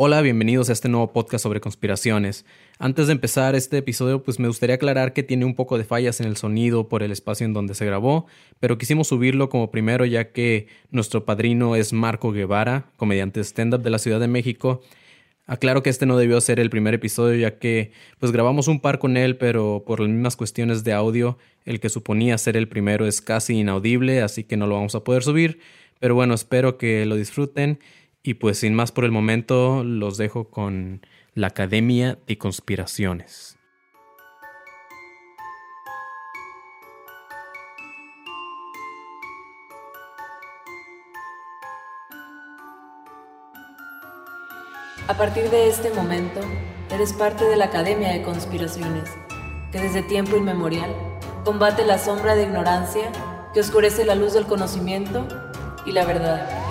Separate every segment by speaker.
Speaker 1: Hola, bienvenidos a este nuevo podcast sobre conspiraciones. Antes de empezar este episodio, pues me gustaría aclarar que tiene un poco de fallas en el sonido por el espacio en donde se grabó, pero quisimos subirlo como primero ya que nuestro padrino es Marco Guevara, comediante stand-up de la Ciudad de México. Aclaro que este no debió ser el primer episodio ya que pues grabamos un par con él, pero por las mismas cuestiones de audio, el que suponía ser el primero es casi inaudible, así que no lo vamos a poder subir. Pero bueno, espero que lo disfruten y pues sin más por el momento, los dejo con la Academia de Conspiraciones.
Speaker 2: A partir de este momento, eres parte de la Academia de Conspiraciones, que desde tiempo inmemorial combate la sombra de ignorancia que oscurece la luz del conocimiento y la verdad.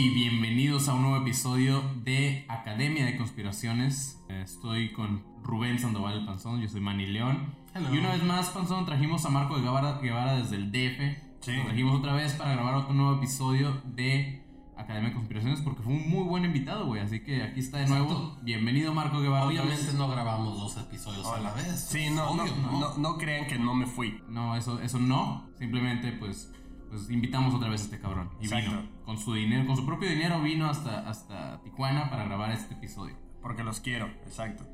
Speaker 1: Hey, bienvenidos a un nuevo episodio de Academia de Conspiraciones. Estoy con Rubén Sandoval Panzón, yo soy Manny León.
Speaker 3: Hello.
Speaker 1: Y una vez más, Panzón, trajimos a Marco Guevara, Guevara desde el DF.
Speaker 3: Sí.
Speaker 1: Lo trajimos otra vez para grabar otro nuevo episodio de Academia de Conspiraciones porque fue un muy buen invitado, güey. Así que aquí está de nuevo.
Speaker 3: Exacto.
Speaker 1: Bienvenido, Marco Guevara.
Speaker 3: Obviamente no grabamos dos episodios a la vez.
Speaker 4: Sí, no, no,
Speaker 3: Obvio,
Speaker 4: no, no, crean que no me fui.
Speaker 1: No, eso, eso no. Simplemente, pues, pues invitamos otra vez a este cabrón. Y
Speaker 4: Exacto.
Speaker 1: vino con su dinero, con su propio dinero vino hasta, hasta Tijuana para grabar este episodio.
Speaker 4: Porque los quiero, exacto.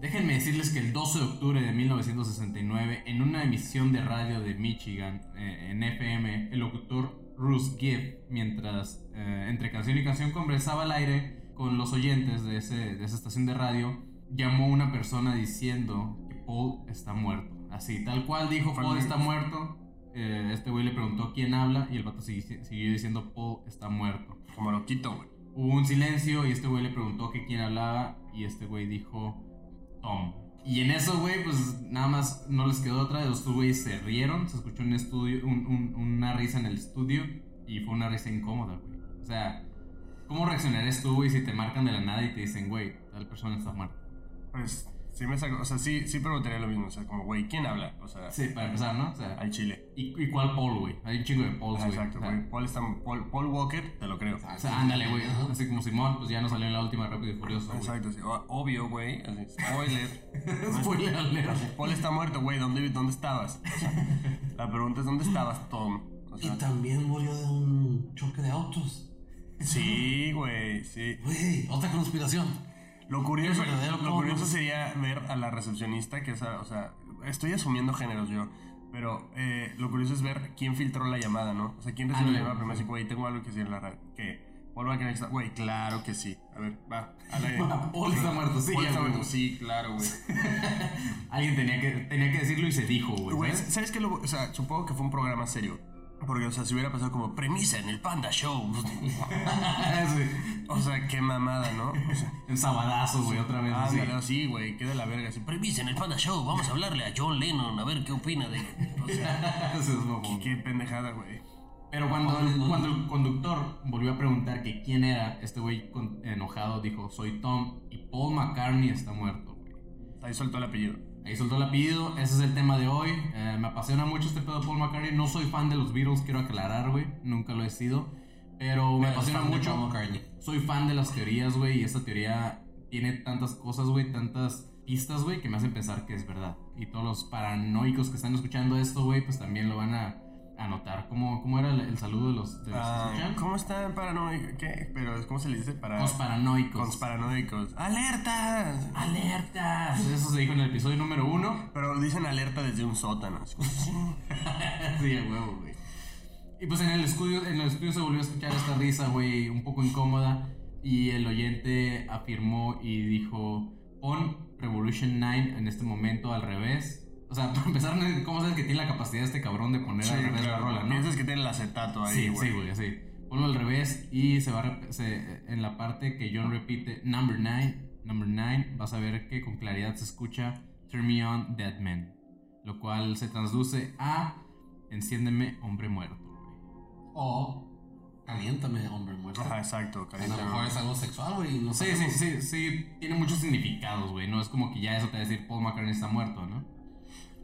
Speaker 1: Déjenme decirles que el 12 de octubre de 1969, en una emisión de radio de Michigan, eh, en FM, el locutor Bruce Gibb, mientras eh, entre canción y canción conversaba al aire con los oyentes de, ese, de esa estación de radio, llamó a una persona diciendo que Paul está muerto. Así, tal cual dijo, Paul está muerto. Eh, este güey le preguntó quién habla y el vato sigui- siguió diciendo Paul está muerto.
Speaker 4: Como lo quito, güey.
Speaker 1: Hubo un silencio y este güey le preguntó que quién hablaba y este güey dijo Tom. Y en eso, güey, pues nada más no les quedó otra. Los güeyes se rieron, se escuchó un estudio, un- un- una risa en el estudio y fue una risa incómoda, güey. O sea, ¿cómo reaccionarías tú, güey, si te marcan de la nada y te dicen, güey, tal persona está muerta?
Speaker 4: Pues sí me saco, o sea, sí, sí preguntaría lo mismo. O sea, como, güey, ¿quién habla? O sea,
Speaker 1: Sí, para empezar, ¿no? O sea,
Speaker 4: al chile.
Speaker 1: ¿y, y cuál Paul, güey? Hay un chingo de Pauls,
Speaker 4: Ah,
Speaker 1: güey.
Speaker 4: exacto, güey. Paul, está, Paul, Paul Walker, te lo creo.
Speaker 1: O sea, ándale, güey. Así como Simón, pues ya no salió en la última Rápido y Furioso.
Speaker 4: Exacto, sí. O- Obvio, güey. así, Spoiler.
Speaker 1: Spoiler alert.
Speaker 4: Paul está muerto, güey. ¿Dónde, ¿Dónde estabas? O sea, la pregunta es, ¿dónde estabas, Tom? O
Speaker 3: Y
Speaker 4: sea,
Speaker 3: también murió de un choque de autos.
Speaker 4: sí, güey, sí.
Speaker 3: Güey, otra conspiración.
Speaker 4: Lo curioso, lo curioso sería ver a la recepcionista, que es, a- o sea, estoy asumiendo géneros yo, pero eh, lo curioso es ver quién filtró la llamada, ¿no? O sea, quién recibió la llamada primero, así, güey, tengo algo que decir en la radio. ¿Qué? Paul Walker está, güey, claro que sí. A ver, va, al aire.
Speaker 1: Paul está muerto, sí,
Speaker 4: Paul está muerto, sí, claro, güey.
Speaker 1: Alguien tenía que, tenía que decirlo y se dijo, güey.
Speaker 4: Güey,
Speaker 1: ¿sabes?
Speaker 4: ¿sabes qué? Lo- o sea, supongo que fue un programa serio. Porque, o sea, si hubiera pasado como premisa en el Panda Show.
Speaker 1: Sí.
Speaker 4: o sea, qué mamada, ¿no? O sea,
Speaker 1: En sabadazo, güey, otra vez. así.
Speaker 4: Ándale, sí, güey, qué de la verga. Así, premisa en el Panda Show, vamos a hablarle a John Lennon a ver qué opina de. O sea,
Speaker 1: Eso es mamón.
Speaker 4: qué pendejada, güey.
Speaker 1: Pero cuando el, cuando el conductor volvió a preguntar que quién era, este güey enojado dijo, soy Tom y Paul McCartney está muerto, güey.
Speaker 4: Ahí soltó el apellido.
Speaker 1: Ahí soltó el apellido, ese es el tema de hoy. Eh, me apasiona mucho este pedo de Paul McCartney. No soy fan de los Beatles, quiero aclarar, güey. Nunca lo he sido. Pero me apasiona mucho.
Speaker 3: Paul McCartney.
Speaker 1: Soy fan de las teorías, güey. Y esta teoría tiene tantas cosas, güey. Tantas pistas, güey, que me hacen pensar que es verdad. Y todos los paranoicos que están escuchando esto, güey, pues también lo van a, a notar. ¿Cómo, cómo era el, el saludo de los, de los que
Speaker 4: Ah,
Speaker 1: escuchan?
Speaker 4: ¿Cómo están paranoicos? ¿Qué? Pero, ¿cómo se le dice? Para...
Speaker 1: Los paranoicos.
Speaker 4: Conspiranoicos. ¡Alerta!
Speaker 1: ¡Alertas! Eso se dijo en el episodio número uno.
Speaker 4: Pero dicen alerta desde un sótano.
Speaker 1: sí, huevo, güey. Y pues en el estudio, en el estudio se volvió a escuchar esta risa, güey, un poco incómoda. Y el oyente afirmó y dijo: Pon Revolution 9 en este momento al revés. O sea, para empezar, ¿cómo sabes que tiene la capacidad este cabrón de poner al revés la rola, no?
Speaker 4: Piensas que tiene el acetato ahí,
Speaker 1: Sí,
Speaker 4: güey.
Speaker 1: sí, güey, así. Ponlo al revés y se va se- en la parte que John repite number 9, number 9, vas a ver que con claridad se escucha Turn me on, dead man. Lo cual se traduce a enciéndeme, hombre muerto. güey.
Speaker 3: O caliéntame, hombre muerto.
Speaker 4: Ajá, exacto.
Speaker 3: A lo mejor es algo sexual, güey. No
Speaker 1: Sí, sí, sí, sí, tiene muchos significados, güey. No es como que ya eso te va a decir Paul McCartney está muerto, ¿no?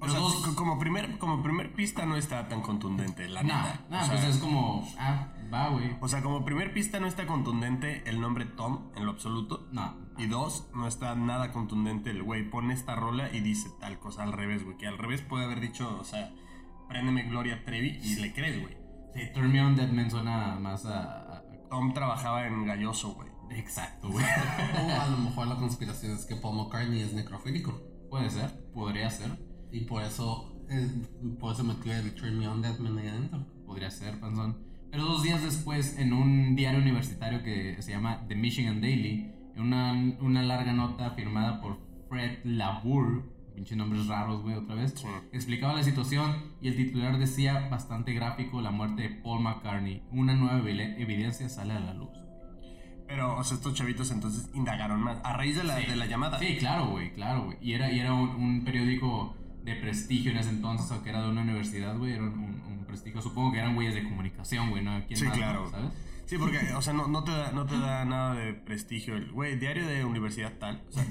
Speaker 4: O sea, co- como primer, como primer pista no está tan contundente, la neta.
Speaker 1: nah,
Speaker 4: o, sea,
Speaker 1: pues es como, ah, va, güey.
Speaker 4: o sea, como primer pista no está contundente el nombre Tom en lo absoluto.
Speaker 1: No.
Speaker 4: Y dos, no está nada contundente el güey pone esta rola y dice tal cosa al revés, güey. Que al revés puede haber dicho, o sea, préndeme Gloria Trevi y le crees, güey.
Speaker 1: Sí, Turn Me On Dead Man suena más a... a- a-
Speaker 4: Tom trabajaba en Galloso, güey.
Speaker 1: Exacto, güey.
Speaker 3: O a lo mejor la conspiración es que Paul McCartney es necrofílico.
Speaker 1: Puede ser, podría ser.
Speaker 3: Y por eso, eh, por eso metió el Turn Me On Dead Man ahí adentro.
Speaker 1: Podría ser, panzón. Pero dos días después, en un diario universitario que se llama The Michigan Daily, en una, una larga nota firmada por Fred Labour, pinche nombres raros, güey, otra vez,
Speaker 4: Sí.
Speaker 1: explicaba la situación y el titular decía bastante gráfico la muerte de Paul McCartney. Una nueva evidencia sale a la luz.
Speaker 4: Pero, o sea, estos chavitos entonces indagaron más. A raíz de la,
Speaker 1: Sí.
Speaker 4: de la llamada.
Speaker 1: Sí, claro, güey, claro, güey. Y era, y era un, un periódico de prestigio en ese entonces, o que era de una universidad, güey, era un, prestigio. Supongo que eran güeyes de comunicación, güey, ¿no? ¿Quién
Speaker 4: Sí,
Speaker 1: más,
Speaker 4: claro.
Speaker 1: ¿Sabes?
Speaker 4: Sí, porque, o sea, no, no, te da, no te da nada de prestigio. El, güey, diario de universidad tal. O sea,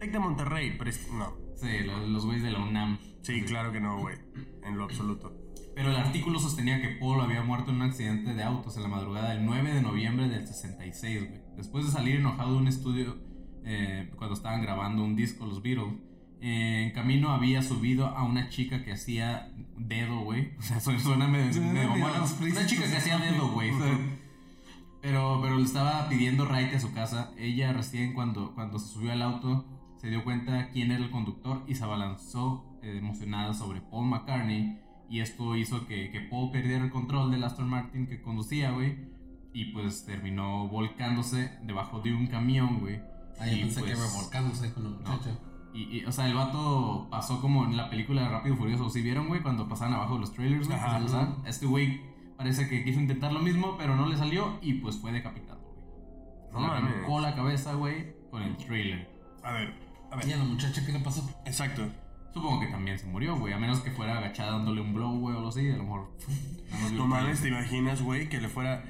Speaker 4: Tec de Monterrey, pres- no.
Speaker 1: Sí, lo- los güeyes de la UNAM.
Speaker 4: Sí, claro que no, güey. En lo absoluto.
Speaker 1: Pero el artículo sostenía que Paul había muerto en un accidente de autos en la madrugada del 9 de noviembre del 66, güey. Después de salir enojado de un estudio eh, cuando estaban grabando un disco, los Beatles, en camino había subido a una chica que hacía dedo, güey. O sea, suena, medio, medio Una chica que hacía dedo, güey. Pero, pero le estaba pidiendo raite a su casa. Ella recién cuando, cuando se subió al auto se dio cuenta quién era el conductor y se abalanzó eh, emocionada sobre Paul McCartney. Y esto hizo que, que Paul perdiera el control del Aston Martin que conducía, güey. Y pues terminó volcándose debajo de un camión, güey.
Speaker 3: Ahí
Speaker 1: Y,
Speaker 3: pensé que
Speaker 1: pues,
Speaker 3: revolcándose con la muchacha.
Speaker 1: Y, y, o sea, el vato pasó como en la película de Rápido y Furioso. ¿Sí vieron, güey? Cuando pasaban abajo de los trailers, güey.
Speaker 4: Ajá.
Speaker 1: que se pasaban. Este güey parece que quiso intentar lo mismo, pero no le salió y pues fue decapitado, güey.
Speaker 4: No
Speaker 1: Le
Speaker 4: mames.
Speaker 1: arrancó la cabeza, güey, con el trailer.
Speaker 4: A ver, a
Speaker 3: ¿Y a
Speaker 4: ver.
Speaker 3: la muchacha qué le pasó?
Speaker 4: Exacto.
Speaker 1: Supongo que también se murió, güey. A menos que fuera agachada dándole un blow, güey, o algo así. A lo mejor.
Speaker 4: No mames, te imaginas, güey, que le fuera.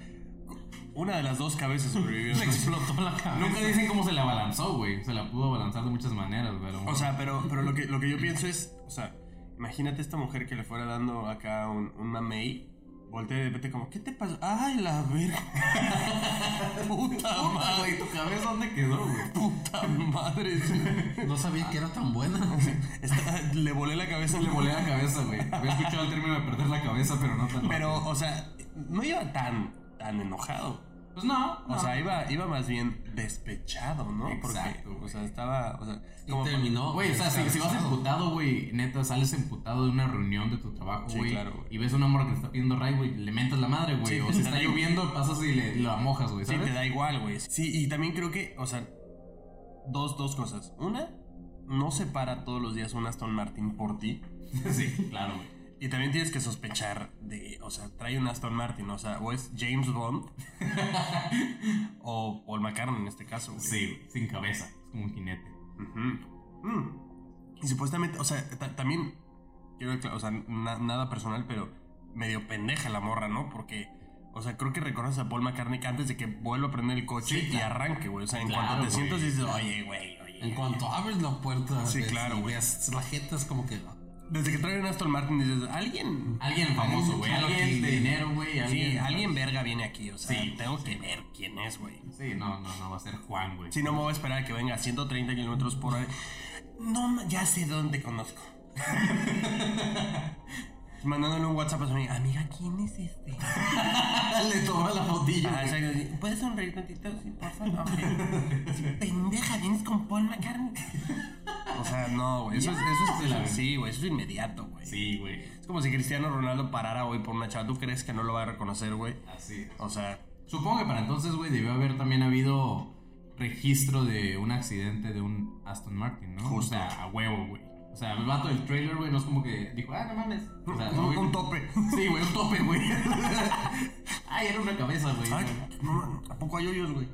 Speaker 4: Una de las dos cabezas sobrevivió.
Speaker 3: explotó la cabeza.
Speaker 1: Nunca dicen cómo se le abalanzó, güey. Se la pudo abalanzar de muchas maneras, güey.
Speaker 4: O sea, pero, pero lo, que, lo que yo pienso es, o sea, imagínate esta mujer que le fuera dando acá un, un mamey, voltea y de repente como, ¿qué te pasó? ¡Ay, la verga! ¡Puta madre!
Speaker 1: güey, tu cabeza dónde quedó, güey.
Speaker 4: ¡Puta madre!
Speaker 3: No sabía que era tan buena.
Speaker 4: Le volé la cabeza.
Speaker 1: Le volé la cabeza, güey. Había escuchado el término de perder la cabeza, pero no tan
Speaker 4: Pero,
Speaker 1: rápido.
Speaker 4: o sea, no iba tan, tan enojado.
Speaker 1: Pues no.
Speaker 4: O
Speaker 1: no.
Speaker 4: sea, iba, iba más bien despechado, ¿no?
Speaker 1: Exacto,
Speaker 4: Porque, o sea, estaba, o sea,
Speaker 3: Y
Speaker 4: como
Speaker 3: terminó.
Speaker 1: Güey, o sea, si, si vas emputado, güey, neta, sales emputado de una reunión de tu trabajo,
Speaker 4: Sí,
Speaker 1: güey.
Speaker 4: claro, güey.
Speaker 1: y ves a una morra que te está pidiendo ray, güey, le mentas la madre, güey.
Speaker 4: Sí,
Speaker 1: o
Speaker 4: te
Speaker 1: si está lloviendo, pasas y le, la mojas, güey,
Speaker 4: Sí, te da igual, güey. Sí, y también creo que, o sea, dos, dos cosas. Una, no se para todos los días un Aston Martin por ti.
Speaker 1: sí, claro, güey.
Speaker 4: Y también tienes que sospechar de, o sea, trae un Aston Martin, o sea, o es James Bond o Paul McCartney en este caso, güey.
Speaker 1: Sí, sin cabeza. Es como un jinete.
Speaker 4: Mm. Y supuestamente, o sea, ta- también, quiero, acla- o sea, na- nada personal, pero medio pendeja la morra, ¿no? Porque, o sea, creo que reconoces a Paul McCartney que antes de que vuelva a prender el coche
Speaker 1: Sí,
Speaker 4: y
Speaker 1: claro.
Speaker 4: arranque, güey. O sea, en
Speaker 1: Claro,
Speaker 4: cuanto te
Speaker 1: güey,
Speaker 4: sientas dices, oye, güey, oye.
Speaker 3: En cuanto abres la puerta,
Speaker 4: Sí,
Speaker 3: ves-
Speaker 4: claro, güey.
Speaker 3: ves la es como que.
Speaker 4: Desde que traen un Aston Martin dices, alguien.
Speaker 1: Alguien famoso, güey. Alguien de dinero, güey.
Speaker 4: Sí,
Speaker 1: Alguien,
Speaker 4: verga viene aquí, o sea,
Speaker 1: Sí,
Speaker 4: tengo que ver quién es, güey.
Speaker 1: Sí, no, no, no va a ser Juan, güey.
Speaker 4: Si no me voy a esperar a que venga a 130 kilómetros por hora. No, ya sé dónde conozco. Mandándole un WhatsApp a su amiga. Amiga, ¿quién es este?
Speaker 1: Le toma la fotillo.
Speaker 4: Ah, exacto. ¿Puedes sonreír tantito? Sí, por favor. Pendeja, vienes con Paul McCartney. O sea, no, güey. Eso, es- eso es.
Speaker 1: la-
Speaker 4: Sí, güey. Eso es inmediato, güey.
Speaker 1: Sí, güey.
Speaker 4: Es como si Cristiano Ronaldo parara hoy por una chava. ¿Tú crees que no lo va a reconocer, güey?
Speaker 1: Así es.
Speaker 4: O sea,
Speaker 1: Supongo que para entonces, güey, debió haber también habido registro de un accidente de un Aston Martin, ¿no?
Speaker 4: Justo.
Speaker 1: O sea, a huevo, güey. O sea, el vato del trailer, güey, no es como que dijo, ah, no mames. O sea,
Speaker 4: un,
Speaker 1: güey,
Speaker 4: un tope.
Speaker 1: Sí, güey, un tope, güey. Ay, era una cabeza, güey.
Speaker 4: Ay, no, ¿a poco hay hoyos, güey?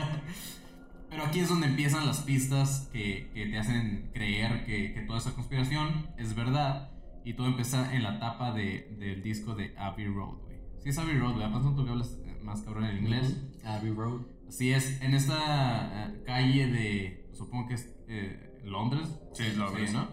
Speaker 1: Pero aquí es donde empiezan las pistas que, que te hacen creer que, que toda esa conspiración es verdad. Y todo empieza en la tapa de, del disco de Abbey Road, güey. Sí es Abbey Road, güey. Aparte tú que hablas más cabrón en inglés.
Speaker 3: Abbey Road.
Speaker 1: Así es, en esta eh, calle de, supongo que es eh, Londres.
Speaker 4: Sí, es Londres.
Speaker 1: ¿no?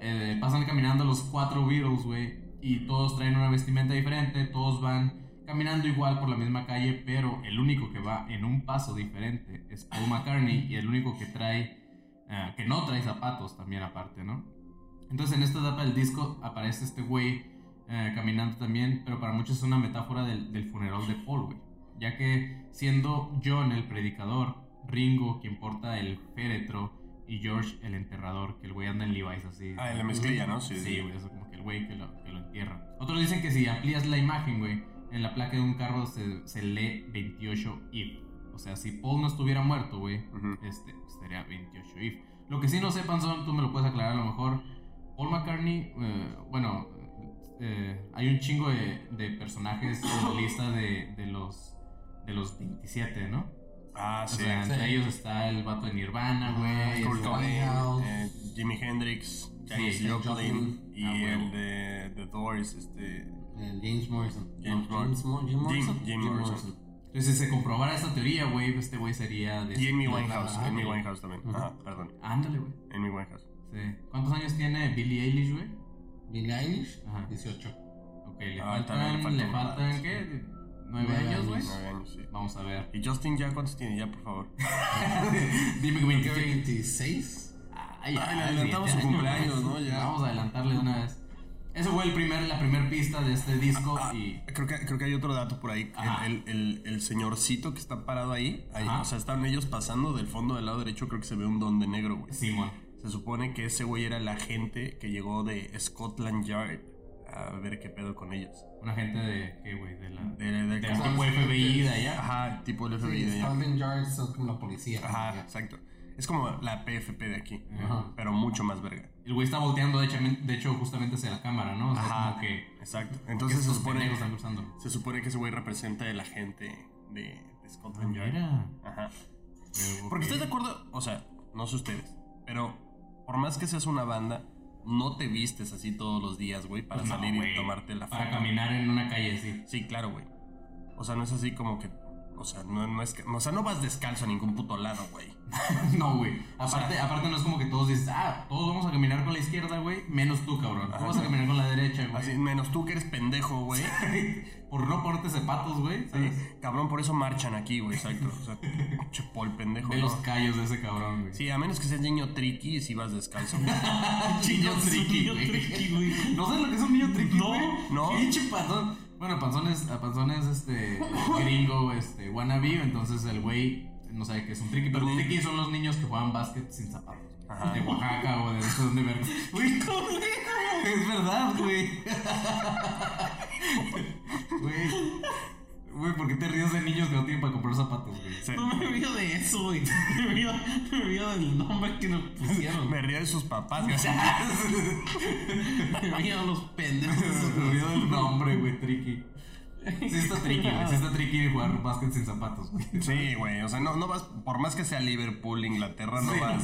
Speaker 1: Eh, pasan caminando los cuatro Beatles, güey, y todos traen una vestimenta diferente, todos van caminando igual por la misma calle, pero el único que va en un paso diferente es Paul McCartney y el único que trae, eh, que no trae zapatos también aparte, ¿no? Entonces en esta etapa del disco aparece este güey eh, caminando también, pero para muchos es una metáfora del, del funeral de Paul, güey. Ya que siendo John el predicador, Ringo quien porta el féretro y George el enterrador, que el güey anda en Levi's así.
Speaker 4: Ah, en la mezclilla, ¿no? Sí,
Speaker 1: Sí, güey, eso como que el güey que lo, que lo entierra. Otros dicen que si amplías la imagen, güey, en la placa de un carro se, se lee 28 if. O sea, si Paul no estuviera muerto, güey, este, sería 28 if. Lo que sí no sepan son, tú me lo puedes aclarar a lo mejor, Paul McCartney, eh, bueno, eh, hay un chingo de, de personajes en la lista de, de los, de los 27, ¿no?
Speaker 4: Ah,
Speaker 1: O
Speaker 4: sí.
Speaker 1: sea, entre
Speaker 3: sí.
Speaker 1: ellos está el vato de Nirvana, güey.
Speaker 4: Kurt
Speaker 1: está-
Speaker 4: Cobain, eh, Jimi Hendrix, Janis
Speaker 1: Sí,
Speaker 4: Joplin y
Speaker 1: Ah,
Speaker 4: el de The Doors, este...
Speaker 3: James Morrison.
Speaker 4: James
Speaker 3: No,
Speaker 4: Morrison.
Speaker 3: Mo- Jim Morrison.
Speaker 4: Jim- Jim Morrison.
Speaker 1: Entonces, si se comprobara esta teoría, güey, este güey sería de...
Speaker 4: Y Amy
Speaker 1: de-
Speaker 4: Winehouse,
Speaker 3: ah,
Speaker 4: Amy
Speaker 3: ok.
Speaker 4: Winehouse también. Ah, perdón.
Speaker 1: Ándale, güey.
Speaker 4: Amy Winehouse.
Speaker 1: Sí. ¿Cuántos años tiene Billie Eilish, güey?
Speaker 3: Billie Eilish,
Speaker 1: Ajá.
Speaker 3: 18.
Speaker 1: Ok, le
Speaker 4: Ah,
Speaker 1: faltan,
Speaker 4: le faltan
Speaker 1: le faltan. ¿qué? ¿Nueve años, güey?
Speaker 4: Nueve años, sí.
Speaker 1: Vamos a ver.
Speaker 4: ¿Y Justin ya cuántos tiene? Ya, por favor.
Speaker 1: Dime que 26.
Speaker 3: 26.
Speaker 1: Ay,
Speaker 4: Ay, le adelantamos su cumpleaños, ¿no? Ya.
Speaker 1: Vamos a adelantarle de una vez. Ese fue el primer, la primera pista de este disco
Speaker 4: Ah,
Speaker 1: y...
Speaker 4: creo, que, creo que hay otro dato por ahí. El, el, el, el señorcito que está parado ahí, o sea, están ellos pasando del fondo del lado derecho, creo que se ve un don de negro, güey.
Speaker 1: Simón.
Speaker 4: Se supone que ese güey era el agente que llegó de Scotland Yard a ver qué pedo con ellos.
Speaker 1: Una gente de... ¿Qué, güey? De la...
Speaker 4: De, de,
Speaker 1: De
Speaker 4: como-
Speaker 1: tipo FBI de allá.
Speaker 4: Ajá, tipo el FBI
Speaker 3: Sí,
Speaker 4: de allá.
Speaker 3: Scotland Yard son como la policía.
Speaker 4: Ajá, exacto. Es como la PFP de aquí,
Speaker 3: Ajá.
Speaker 4: pero mucho más verga.
Speaker 1: El güey está volteando, de hecho, de hecho, justamente hacia la cámara, ¿no? O sea,
Speaker 4: Ajá,
Speaker 1: como que...
Speaker 4: exacto.
Speaker 1: Entonces
Speaker 4: se supone,
Speaker 1: pendejos están cruzando.
Speaker 4: se supone que ese güey representa el agente de, de Scotland Yard.
Speaker 1: Mira.
Speaker 4: Ajá.
Speaker 1: Pero,
Speaker 4: Porque
Speaker 1: ok.
Speaker 4: estoy de acuerdo, o sea, no sé ustedes, pero por más que seas una banda, no te vistes así todos los días, güey, para
Speaker 1: no,
Speaker 4: salir y tomarte la
Speaker 1: Para
Speaker 4: foto.
Speaker 1: caminar en una calle así.
Speaker 4: Sí, claro, güey. O sea, no es así como que, o sea, no, no es que, o sea, no vas descalzo a ningún puto lado, güey.
Speaker 1: No, güey. Aparte, aparte no es como que todos dices, ah, todos vamos a caminar con la izquierda, güey, menos tú, cabrón. Tú vas a caminar con la derecha, güey.
Speaker 4: Así, menos tú que eres pendejo, güey.
Speaker 1: Por no ponerte zapatos, güey.
Speaker 4: Sí, cabrón, por eso marchan aquí, güey, exacto. O sea, pinche pol pendejo. ¿no?
Speaker 1: los callos de ese cabrón, güey.
Speaker 4: Sí, a menos que seas niño triqui si vas descalzo.
Speaker 1: niño triqui,
Speaker 5: niño
Speaker 1: güey. ¿No sabes lo que es un niño triqui,
Speaker 5: No,
Speaker 4: no.
Speaker 1: Pinche panzón. Bueno, panzón es, a panzón es este gringo, este, wannabe, entonces el güey no sabe qué es un triqui, pero
Speaker 4: ni-
Speaker 1: triqui son los niños que juegan básquet sin zapatos.
Speaker 4: Ajá.
Speaker 1: De Oaxaca o de no sé dónde ver. Güey, es verdad, güey. Güey. Güey, ¿por qué te ríes de niños que no tienen para comprar zapatos, güey?
Speaker 5: No me río de eso, güey. Me río, me río del nombre que nos pusieron.
Speaker 4: Me río de sus papás, güey.
Speaker 5: Me río de los pendejos.
Speaker 1: Me olvidó del nombre, güey, tricky. Sí está tricky, güey. Sí está tricky jugar básquet sin zapatos, güey.
Speaker 4: Sí, güey, o sea, no, no vas, por más que sea Liverpool, Inglaterra, no
Speaker 1: Sí.
Speaker 4: vas,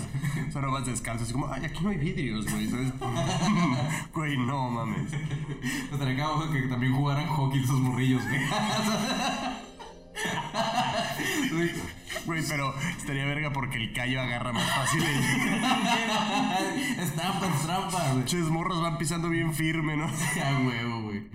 Speaker 4: o sea, no vas descalzo, así como, ay, aquí no hay vidrios, güey, ¿sabes? güey, no mames.
Speaker 1: Estaría acá que también jugaran hockey esos morrillos, güey. Güey,
Speaker 4: pero estaría verga porque el callo agarra más fácil.
Speaker 1: Es trampa, es trampa, güey.
Speaker 4: Muchos morros van pisando bien firme, ¿no?
Speaker 1: A huevo, güey.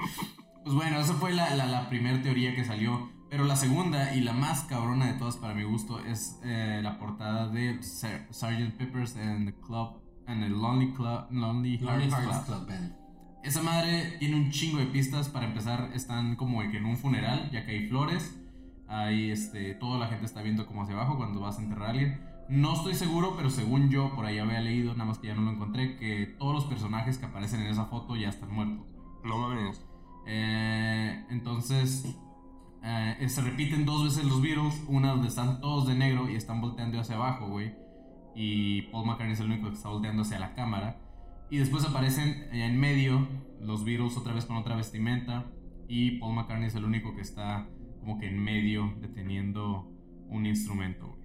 Speaker 1: Pues bueno, esa fue la, la, la primera teoría que salió. Pero la segunda y la más cabrona de todas para mi gusto es eh, la portada de Sar- Sgt. Peppers and the Club and the Lonely Club Lonely,
Speaker 3: Lonely
Speaker 1: Hearts
Speaker 3: Hearts
Speaker 1: Club.
Speaker 3: Club Band.
Speaker 1: Esa madre tiene un chingo de pistas. Para empezar, están como que en un funeral, ya que hay flores. Hay este, toda la gente está viendo como hacia abajo cuando vas a enterrar a alguien. No estoy seguro, pero según yo por ahí había leído, nada más que ya no lo encontré, que todos los personajes que aparecen en esa foto ya están muertos.
Speaker 4: No mames.
Speaker 1: Eh, entonces, eh, se repiten dos veces los Beatles, una donde están todos de negro y están volteando hacia abajo, güey. Y Paul McCartney es el único que está volteando hacia la cámara. Y después aparecen en medio los Beatles otra vez con otra vestimenta. Y Paul McCartney es el único que está como que en medio deteniendo un instrumento.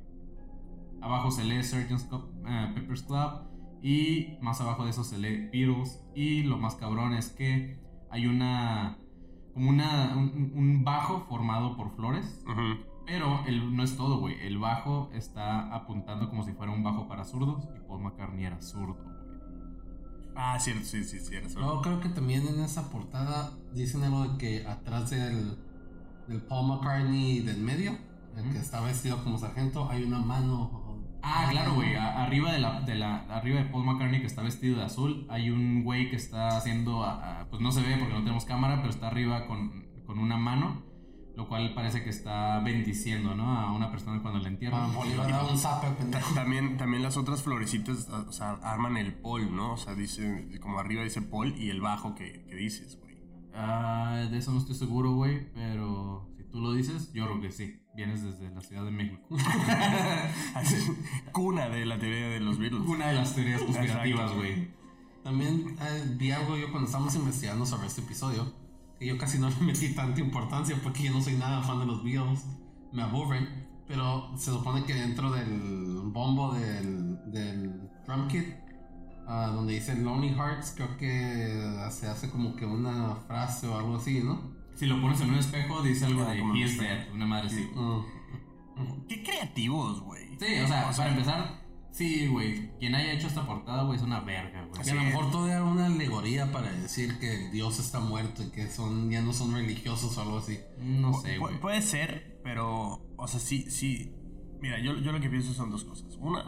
Speaker 1: Abajo se lee Sgt. Club- eh, Pepper's Club. Y más abajo de eso se lee Beatles. Y lo más cabrón es que hay una. como una. un, un bajo formado por flores. Pero el, no es todo, güey. El bajo está apuntando como si fuera un bajo para zurdos. Y Paul McCartney era zurdo, güey.
Speaker 4: Ah, cierto, sí, sí, sí, eres
Speaker 3: Luego creo que también en esa portada dicen algo de que atrás del, del Paul McCartney del medio, el que está vestido como sargento, hay una mano.
Speaker 1: Ah, claro, güey. Arriba de la, de la, arriba de Paul McCartney que está vestido de azul, hay un güey que está haciendo, a- a- pues no se ve porque no tenemos cámara, pero está arriba con, con una mano, lo cual parece que está bendiciendo, ¿no? A una persona cuando la
Speaker 3: Ah,
Speaker 1: entierran.
Speaker 3: Un zape, pendejo.
Speaker 4: También, también las otras florecitas, o sea, arman el pol, ¿no? O sea, dice, como arriba dice pol y el bajo que, que dices, güey.
Speaker 1: Ah, de eso no estoy seguro, güey, pero si tú lo dices, yo creo que sí. Vienes desde la Ciudad de México.
Speaker 4: Cuna de la teoría de los Beatles.
Speaker 1: Una de las teorías conspirativas, güey.
Speaker 3: También eh, vi algo yo cuando estábamos investigando sobre este episodio, que yo casi no le metí tanta importancia porque yo no soy nada fan de los Beatles, me aburren, pero se supone que dentro del bombo del, del drum kit, ah, donde dice Lonely Hearts, creo que se hace como que una frase o algo así, ¿no?
Speaker 1: Si lo pones en un espejo, dice algo
Speaker 4: Ah,
Speaker 1: de
Speaker 4: como un
Speaker 1: He is
Speaker 4: espejo.
Speaker 1: dead, una madre así.
Speaker 3: Mm.
Speaker 4: Qué creativos, güey.
Speaker 1: Sí, o sea, para empezar, sí, güey. Quien haya hecho esta portada, güey, es una verga, güey.
Speaker 3: A lo mejor todo era una alegoría para decir que Dios está muerto y que son, ya no son religiosos o algo así.
Speaker 1: No sé,
Speaker 4: Pu-
Speaker 1: güey.
Speaker 4: puede ser, pero, o sea, sí, sí. Mira, yo, yo lo que pienso son dos cosas. Una,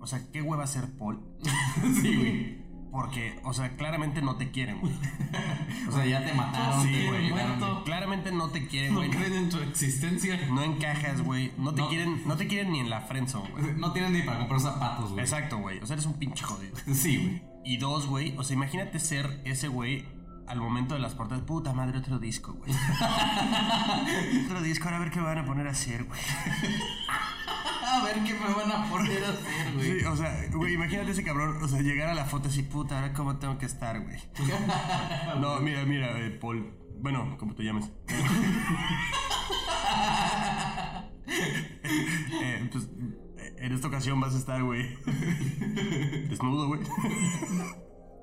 Speaker 4: o sea, qué hueva ser Paul.
Speaker 1: Sí, güey.
Speaker 4: Porque, o sea, claramente no te quieren, güey.
Speaker 1: O sea, ya te mataron,
Speaker 4: Sí, güey. Claramente no te quieren,
Speaker 3: No
Speaker 4: güey.
Speaker 3: creen en tu existencia.
Speaker 4: No encajas, güey. No te
Speaker 1: No.
Speaker 4: quieren, no te quieren ni en la friendzone, güey.
Speaker 1: No tienen ni para comprar zapatos, güey.
Speaker 4: Exacto, güey. O sea, eres un pinche jodido.
Speaker 1: Sí, güey.
Speaker 4: Y dos, güey. O sea, imagínate ser ese güey al momento de las portadas. Puta madre, otro disco, güey. otro disco, ahora a ver qué me van a poner a hacer, güey.
Speaker 1: A ver qué me van a poner a hacer, güey.
Speaker 4: Sí, o sea, güey, imagínate ese cabrón, o sea, llegar a la foto así, puta, ahora cómo tengo que estar, güey. No, mira, mira, eh, Paul. Bueno, como te llames. Eh, pues, eh, en esta ocasión vas a estar, güey. Desnudo, güey.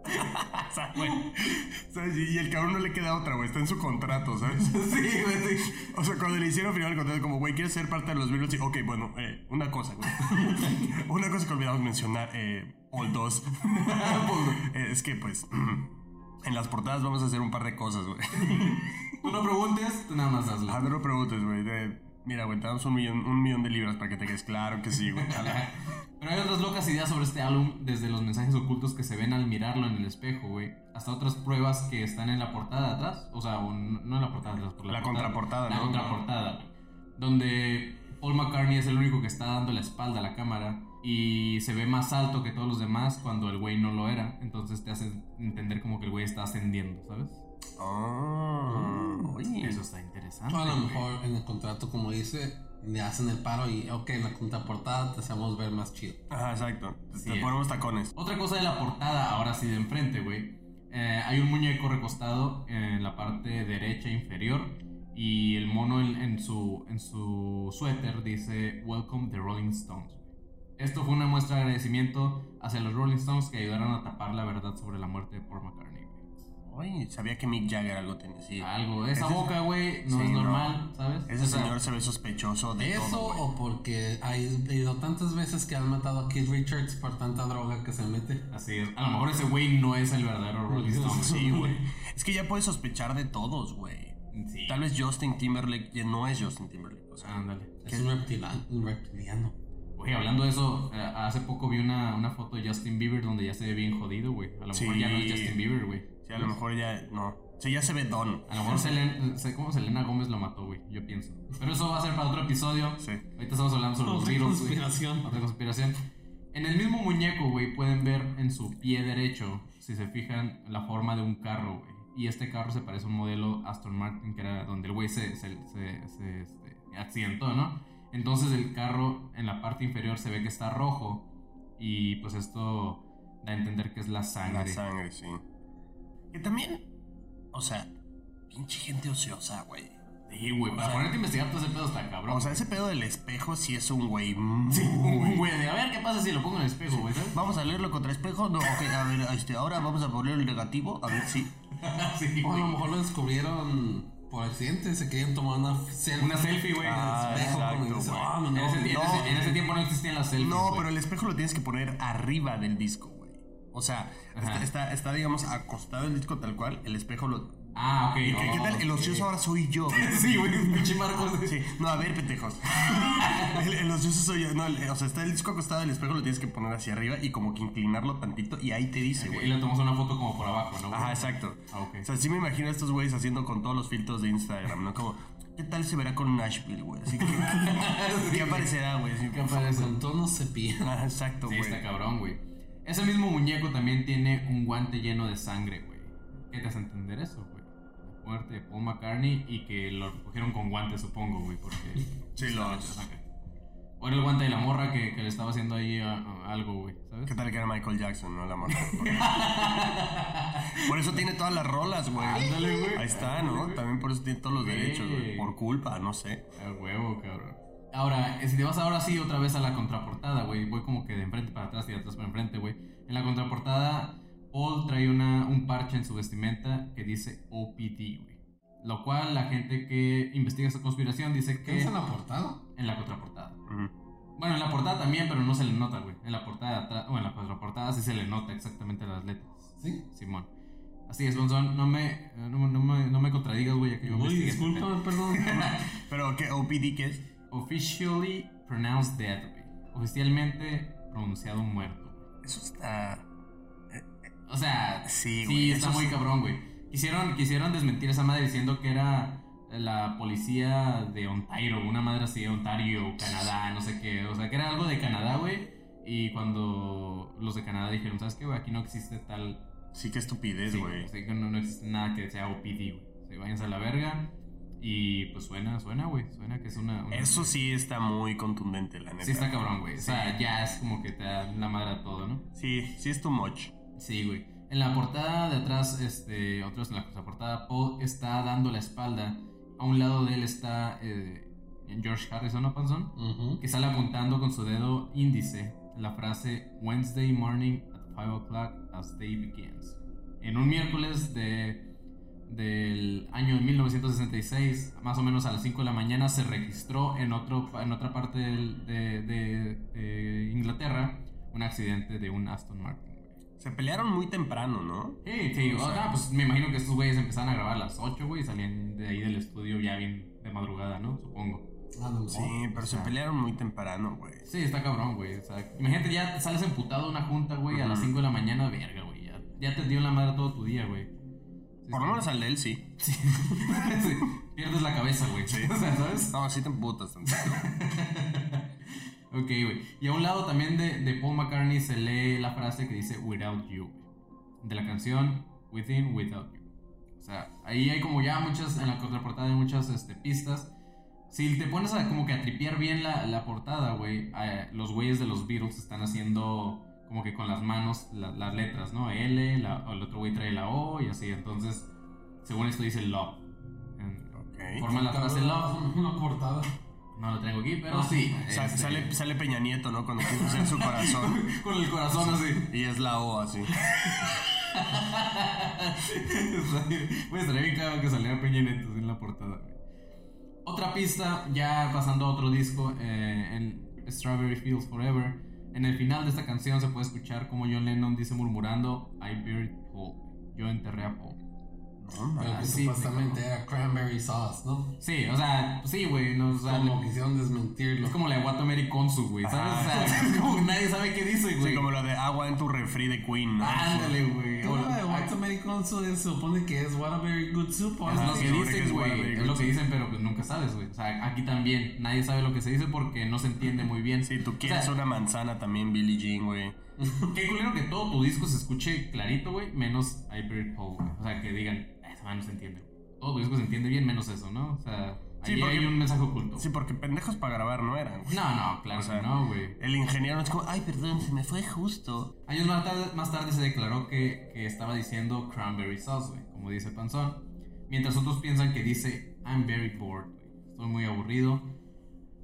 Speaker 4: o sea, güey. Y y el cabrón no le queda otra, güey. Está en su contrato, ¿sabes?
Speaker 1: Sí, güey, sí.
Speaker 4: O sea, cuando le hicieron firmar el contrato, como, güey, ¿quieres ser parte de los Beatles? Y, ok, bueno, eh, una cosa, güey. una cosa que olvidamos mencionar, eh, Paul 2. Eh, es que, pues, en las portadas vamos a hacer un par de cosas, güey.
Speaker 1: Tú no preguntes, tú nada más hazlo.
Speaker 4: Ah, no lo preguntes, güey. Mira, güey, te damos un millón, un millón de libras para que te quedes claro que sí, güey.
Speaker 1: Pero hay otras locas ideas sobre este álbum, desde los mensajes ocultos que se ven al mirarlo en el espejo, güey, hasta otras pruebas que están en la portada de atrás, o sea, no en la portada de atrás, por la,
Speaker 4: La
Speaker 1: portada,
Speaker 4: contraportada,
Speaker 1: la
Speaker 4: ¿no?
Speaker 1: contraportada, güey, donde Paul McCartney es el único que está dando la espalda a la cámara y se ve más alto que todos los demás cuando el güey no lo era, entonces te hace entender como que el güey está ascendiendo, ¿sabes?
Speaker 4: Oye.
Speaker 1: Eso está interesante.
Speaker 3: O a lo
Speaker 1: güey.
Speaker 3: mejor en el contrato, como dice, le hacen el paro y, ok, en la contraportada te hacemos ver más chido.
Speaker 4: Ajá, exacto.
Speaker 1: Sí,
Speaker 4: te ponemos tacones.
Speaker 1: Otra cosa de la portada, ahora sí de enfrente, güey. Eh, hay un muñeco recostado en la parte derecha inferior y el mono en, en su, en su suéter dice Welcome the Rolling Stones. Esto fue una muestra de agradecimiento hacia los Rolling Stones que ayudaron a tapar la verdad sobre la muerte de Paul McCartney. Güey.
Speaker 4: Oye, sabía que Mick Jagger algo tenía así.
Speaker 1: Algo, esa
Speaker 4: Ese-
Speaker 1: boca, güey, no
Speaker 4: Sí,
Speaker 1: es
Speaker 4: no.
Speaker 1: normal, ¿sabes?
Speaker 4: Ese
Speaker 1: O sea,
Speaker 4: señor se ve sospechoso de
Speaker 3: Eso
Speaker 4: todo, güey.
Speaker 3: o porque ha ido tantas veces que han matado a Keith Richards por tanta droga que se mete.
Speaker 1: Así es. A lo mejor ese güey no es el verdadero Rolling Stone.
Speaker 4: Sí, güey. Es que ya puedes sospechar de todos, güey.
Speaker 1: Sí.
Speaker 4: Tal vez Justin Timberlake ya no es Justin Timberlake. O sea,
Speaker 1: Ándale.
Speaker 3: Es un reptiliano. Un reptiliano.
Speaker 1: Oye, hablando de eso, eh, hace poco vi una, una foto de Justin Bieber donde ya se ve bien jodido, güey. A lo mejor
Speaker 4: Sí.
Speaker 1: ya no es Justin Bieber, güey.
Speaker 4: Sí, a lo mejor ya no. Sí, ya se ve Don.
Speaker 1: A lo mejor Selen- sé cómo Selena Gómez lo mató, güey. Yo pienso. Pero eso va a ser para otro episodio.
Speaker 4: Sí.
Speaker 1: Ahorita estamos hablando sobre los
Speaker 3: Otra
Speaker 1: güey.
Speaker 3: conspiración.
Speaker 1: Otra conspiración. En el mismo muñeco, güey, pueden ver en su pie derecho, si se fijan, la forma de un carro, güey. Y este carro se parece a un modelo Aston Martin, que era donde el güey se, se, se- se, este, accidentó, ¿no? Entonces el carro en la parte inferior se ve que está rojo. Y pues esto da a entender que es la sangre.
Speaker 4: La sangre, sí. Que también, o sea, pinche gente ociosa, güey.
Speaker 1: Sí, güey, para ponerte a investigar todo ese pedo está cabrón.
Speaker 4: O sea, ese pedo del espejo sí es un güey.
Speaker 1: Sí, un güey a ver qué pasa si lo pongo en el espejo, güey, ¿sabes?
Speaker 4: Vamos a leerlo contra espejo. No, ok, a ver, este, ahora vamos a poner el negativo. A ver si.
Speaker 1: Sí,
Speaker 3: O a lo mejor lo descubrieron por accidente. Se querían tomar una selfie.
Speaker 1: Una selfie, güey.
Speaker 4: Ah,
Speaker 3: Espejo,
Speaker 4: exacto.
Speaker 3: "Ah,
Speaker 1: en, ese,
Speaker 3: novio".
Speaker 1: en ese- en ese tiempo no existían las selfies.
Speaker 4: No, pero el espejo lo tienes que poner arriba del disco. O sea, está, está, está, digamos, acostado el disco tal cual, el espejo lo...
Speaker 1: Ah, ok.
Speaker 4: ¿Y qué, qué tal? El ocioso ahora soy yo.
Speaker 1: Sí, güey, pinche Marcos.
Speaker 4: Sí, no, a ver, pendejos. El, el ocioso soy yo. No, el- o sea, está el disco acostado, el espejo lo tienes que poner hacia arriba y como que inclinarlo tantito y ahí te dice, güey.
Speaker 1: Y le tomamos una foto como por abajo, ¿no? güey?
Speaker 4: Ajá, exacto.
Speaker 1: Ah, ok.
Speaker 4: O sea, sí me imagino a estos güeyes haciendo con todos los filtros de Instagram, ¿no? Como, ¿qué tal se verá con Nashville, güey? Así que, ¿qué aparecerá, güey?
Speaker 1: ¿Qué aparece?
Speaker 3: Con tono sepia.
Speaker 4: Ah, exacto,
Speaker 1: Sí,
Speaker 4: güey.
Speaker 1: está cabrón, güey. Ese mismo muñeco también tiene un guante lleno de sangre, güey. ¿Qué te hace entender eso, güey? La muerte de Paul McCartney y que lo recogieron con guantes, supongo, güey, porque...
Speaker 4: Sí,
Speaker 1: de sangre. O era el guante de la morra que, que le estaba haciendo ahí a- a algo, güey, ¿sabes?
Speaker 4: ¿Qué tal que era Michael Jackson, no? La morra. Por eso tiene todas las rolas, güey.
Speaker 1: Ándale, güey.
Speaker 4: Ahí está, ¿no? También por eso tiene todos los
Speaker 1: Güey.
Speaker 4: derechos, güey. Por culpa, no sé.
Speaker 1: A huevo, cabrón. Ahora, eh, si te vas ahora sí otra vez a la contraportada, güey. Voy como que de enfrente para atrás y de atrás para enfrente, güey. En la contraportada, Paul trae una, un parche en su vestimenta que dice OPD, güey. Lo cual la gente que investiga esa conspiración dice
Speaker 3: ¿Qué
Speaker 1: que...
Speaker 3: es en la portada?
Speaker 1: En la contraportada. Bueno, en la portada también, pero no se le nota, güey. En la portada de atrás, o en la contraportada sí se le nota exactamente las letras.
Speaker 3: Sí.
Speaker 1: Simón. Así es, Bonzón. No me, no, me- no me, no me contradigas, güey, ya que yo
Speaker 3: Uy, discúlpame, perdón.
Speaker 4: Pero, ¿qué? ¿OPD qué es?
Speaker 1: Officially pronounced dead, güey. Oficialmente pronunciado muerto.
Speaker 4: Eso está...
Speaker 1: O sea,
Speaker 4: Sí,
Speaker 1: sí,
Speaker 4: güey,
Speaker 1: está
Speaker 4: eso
Speaker 1: muy
Speaker 4: es-
Speaker 1: cabrón, güey. Quisieron, quisieron desmentir esa madre diciendo que era la policía de Ontario, una madre así de Ontario, Canadá, no sé qué. O sea, que era algo de Canadá, güey. Y cuando los de Canadá dijeron, ¿sabes qué, güey? Aquí no existe tal.
Speaker 4: Sí, qué estupidez,
Speaker 1: Sí,
Speaker 4: güey.
Speaker 1: o sea, que no, no existe nada que sea OPD, güey. O sea, váyanse a la verga. Y pues suena, suena, güey. Suena que es una. una-
Speaker 4: Eso sí está muy contundente, la neta.
Speaker 1: Sí, está cabrón, güey. O sea, ya es como que te da la madre a todo, ¿no?
Speaker 4: Sí, sí es too much.
Speaker 1: Sí, güey. En la portada de atrás, este, otros en la contraportada, Paul está dando la espalda. A un lado de él está eh, George Harrison, ¿no, Panzón?
Speaker 3: Ujú.
Speaker 1: Que sale apuntando con su dedo índice la frase Wednesday morning at 5 o'clock as day begins. En un miércoles de, del año de 1966, más o menos a las 5 de la mañana, se registró en, otro, en otra parte del- de, de- de Inglaterra un accidente de un Aston Martin. güey.
Speaker 4: Se pelearon muy temprano, ¿no?
Speaker 1: Sí, sí, o sea, pues me imagino que estos güeyes empezaron a grabar a las 8, güey, y salían de ahí del estudio ya bien de madrugada, ¿no? Supongo.
Speaker 3: A.
Speaker 4: Sí, pero se pelearon muy temprano, güey.
Speaker 1: Sí, está cabrón, güey. O sea, imagínate, ya sales emputado de una junta, güey, a las 5 de la mañana, verga, güey. Ya, ya te dio en la madre todo tu día, güey.
Speaker 4: Por lo menos al de él sí.
Speaker 1: Sí. Sí, Pierdes la cabeza, güey. O sea, ¿sabes?
Speaker 4: No, sí te emputas.
Speaker 1: Ok, güey. Y a un lado también de, de Paul McCartney se lee la frase que dice Without You. De la canción Within, Without You. O sea, ahí hay como ya muchas, en la contraportada hay muchas este, pistas. Si te pones a como que a tripear bien la, la portada, güey, eh, los güeyes de los Beatles están haciendo como que con las manos la- las letras, ¿no? L, la- el otro güey trae la O y así. Entonces, según esto dice Love. En-
Speaker 4: Ok.
Speaker 1: Forma la frase Love.
Speaker 3: Una portada.
Speaker 1: No lo traigo aquí, pero sí.
Speaker 4: Sa-
Speaker 1: este,
Speaker 4: sale, sale Peña Nieto, ¿no? Cuando quiso hacer su corazón.
Speaker 1: Con el corazón así.
Speaker 4: Y es la O así.
Speaker 1: Güey, estaría bien cagado que saliera Peña Nieto en la portada. Otra pista, ya pasando a otro disco, eh, en Strawberry Fields Forever. En el final de esta canción se puede escuchar como John Lennon dice murmurando I buried Paul. Yo enterré a Paul.
Speaker 4: No,
Speaker 3: Pero
Speaker 1: Ah,
Speaker 3: que
Speaker 1: sí,
Speaker 3: supuestamente era cranberry sauce, ¿no?
Speaker 1: Sí, o sea, sí, güey. No, o sea,
Speaker 3: Como quisieron desmentirlo.
Speaker 1: es como la de Watomeri Konsu, güey. ¿Sabes? O sea, es como que nadie sabe qué dice, güey.
Speaker 4: Sí, como lo de agua en tu refri de Queen, ¿no?
Speaker 1: Ándale, güey.
Speaker 3: ¿Qué
Speaker 1: O-
Speaker 3: hora de Watermelon Consul se supone que es What a Very Good Soup? o
Speaker 1: Es
Speaker 3: algo
Speaker 1: lo que dicen, güey. Es lo que dicen, pero pues nunca sabes, güey. O sea, aquí también nadie sabe lo que se dice porque no se entiende muy bien.
Speaker 4: Sí, tú quieres
Speaker 1: O sea,
Speaker 4: una manzana también, Billie Jean, güey.
Speaker 1: Qué culero que todo tu disco se escuche clarito, güey, menos I güey. O sea, que digan, "Ah, no se entiende. güey". Todo tu disco se entiende bien, menos eso, ¿no? O sea,
Speaker 4: Sí, porque-
Speaker 1: hay un mensaje oculto.
Speaker 4: Sí, porque pendejos para grabar no eran, güey.
Speaker 1: No, no, claro
Speaker 4: O sea,
Speaker 1: que no, güey.
Speaker 4: El ingeniero es como, ay, perdón, se me fue justo.
Speaker 1: Años más tarde, más tarde se declaró que, que estaba diciendo cranberry sauce, güey, como dice Panzón. Mientras otros piensan que dice I'm very bored, güey. Estoy muy aburrido.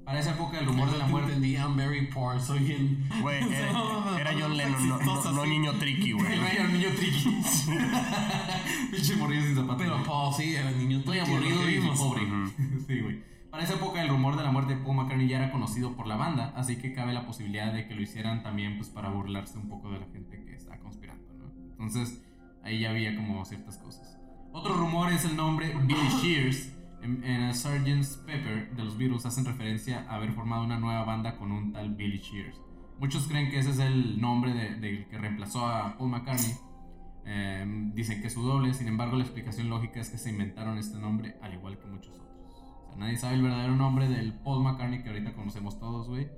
Speaker 1: Para esa época el rumor de la muerte...
Speaker 3: entendí, I'm very poor, soy bien...
Speaker 4: Güey, era,
Speaker 3: No,
Speaker 4: era
Speaker 3: no,
Speaker 4: John
Speaker 3: no,
Speaker 4: Lennon, no, no, no niño tricky, güey.
Speaker 1: Era niño triqui. Pinche morrillo sin zapatos.
Speaker 3: Pero. Paul sí, era niño
Speaker 1: Estoy
Speaker 3: tranquilo,
Speaker 1: aburrido y pobre. sí, güey. Para esa época el rumor de la muerte de Paul McCartney ya era conocido por la banda, así que cabe la posibilidad de que lo hicieran también pues para burlarse un poco de la gente que está conspirando. Entonces, ahí ya había como ciertas cosas. Otro rumor es el nombre Billy Shears. El Sgt. Pepper de los Beatles hacen referencia a haber formado una nueva banda con un tal Billy Shears. Muchos creen que ese es el nombre del de, que reemplazó a Paul McCartney. Eh, dicen que es su doble, sin embargo la explicación lógica es que se inventaron este nombre al igual que muchos otros. O sea, nadie sabe el verdadero nombre del Paul McCartney que ahorita conocemos todos, güey.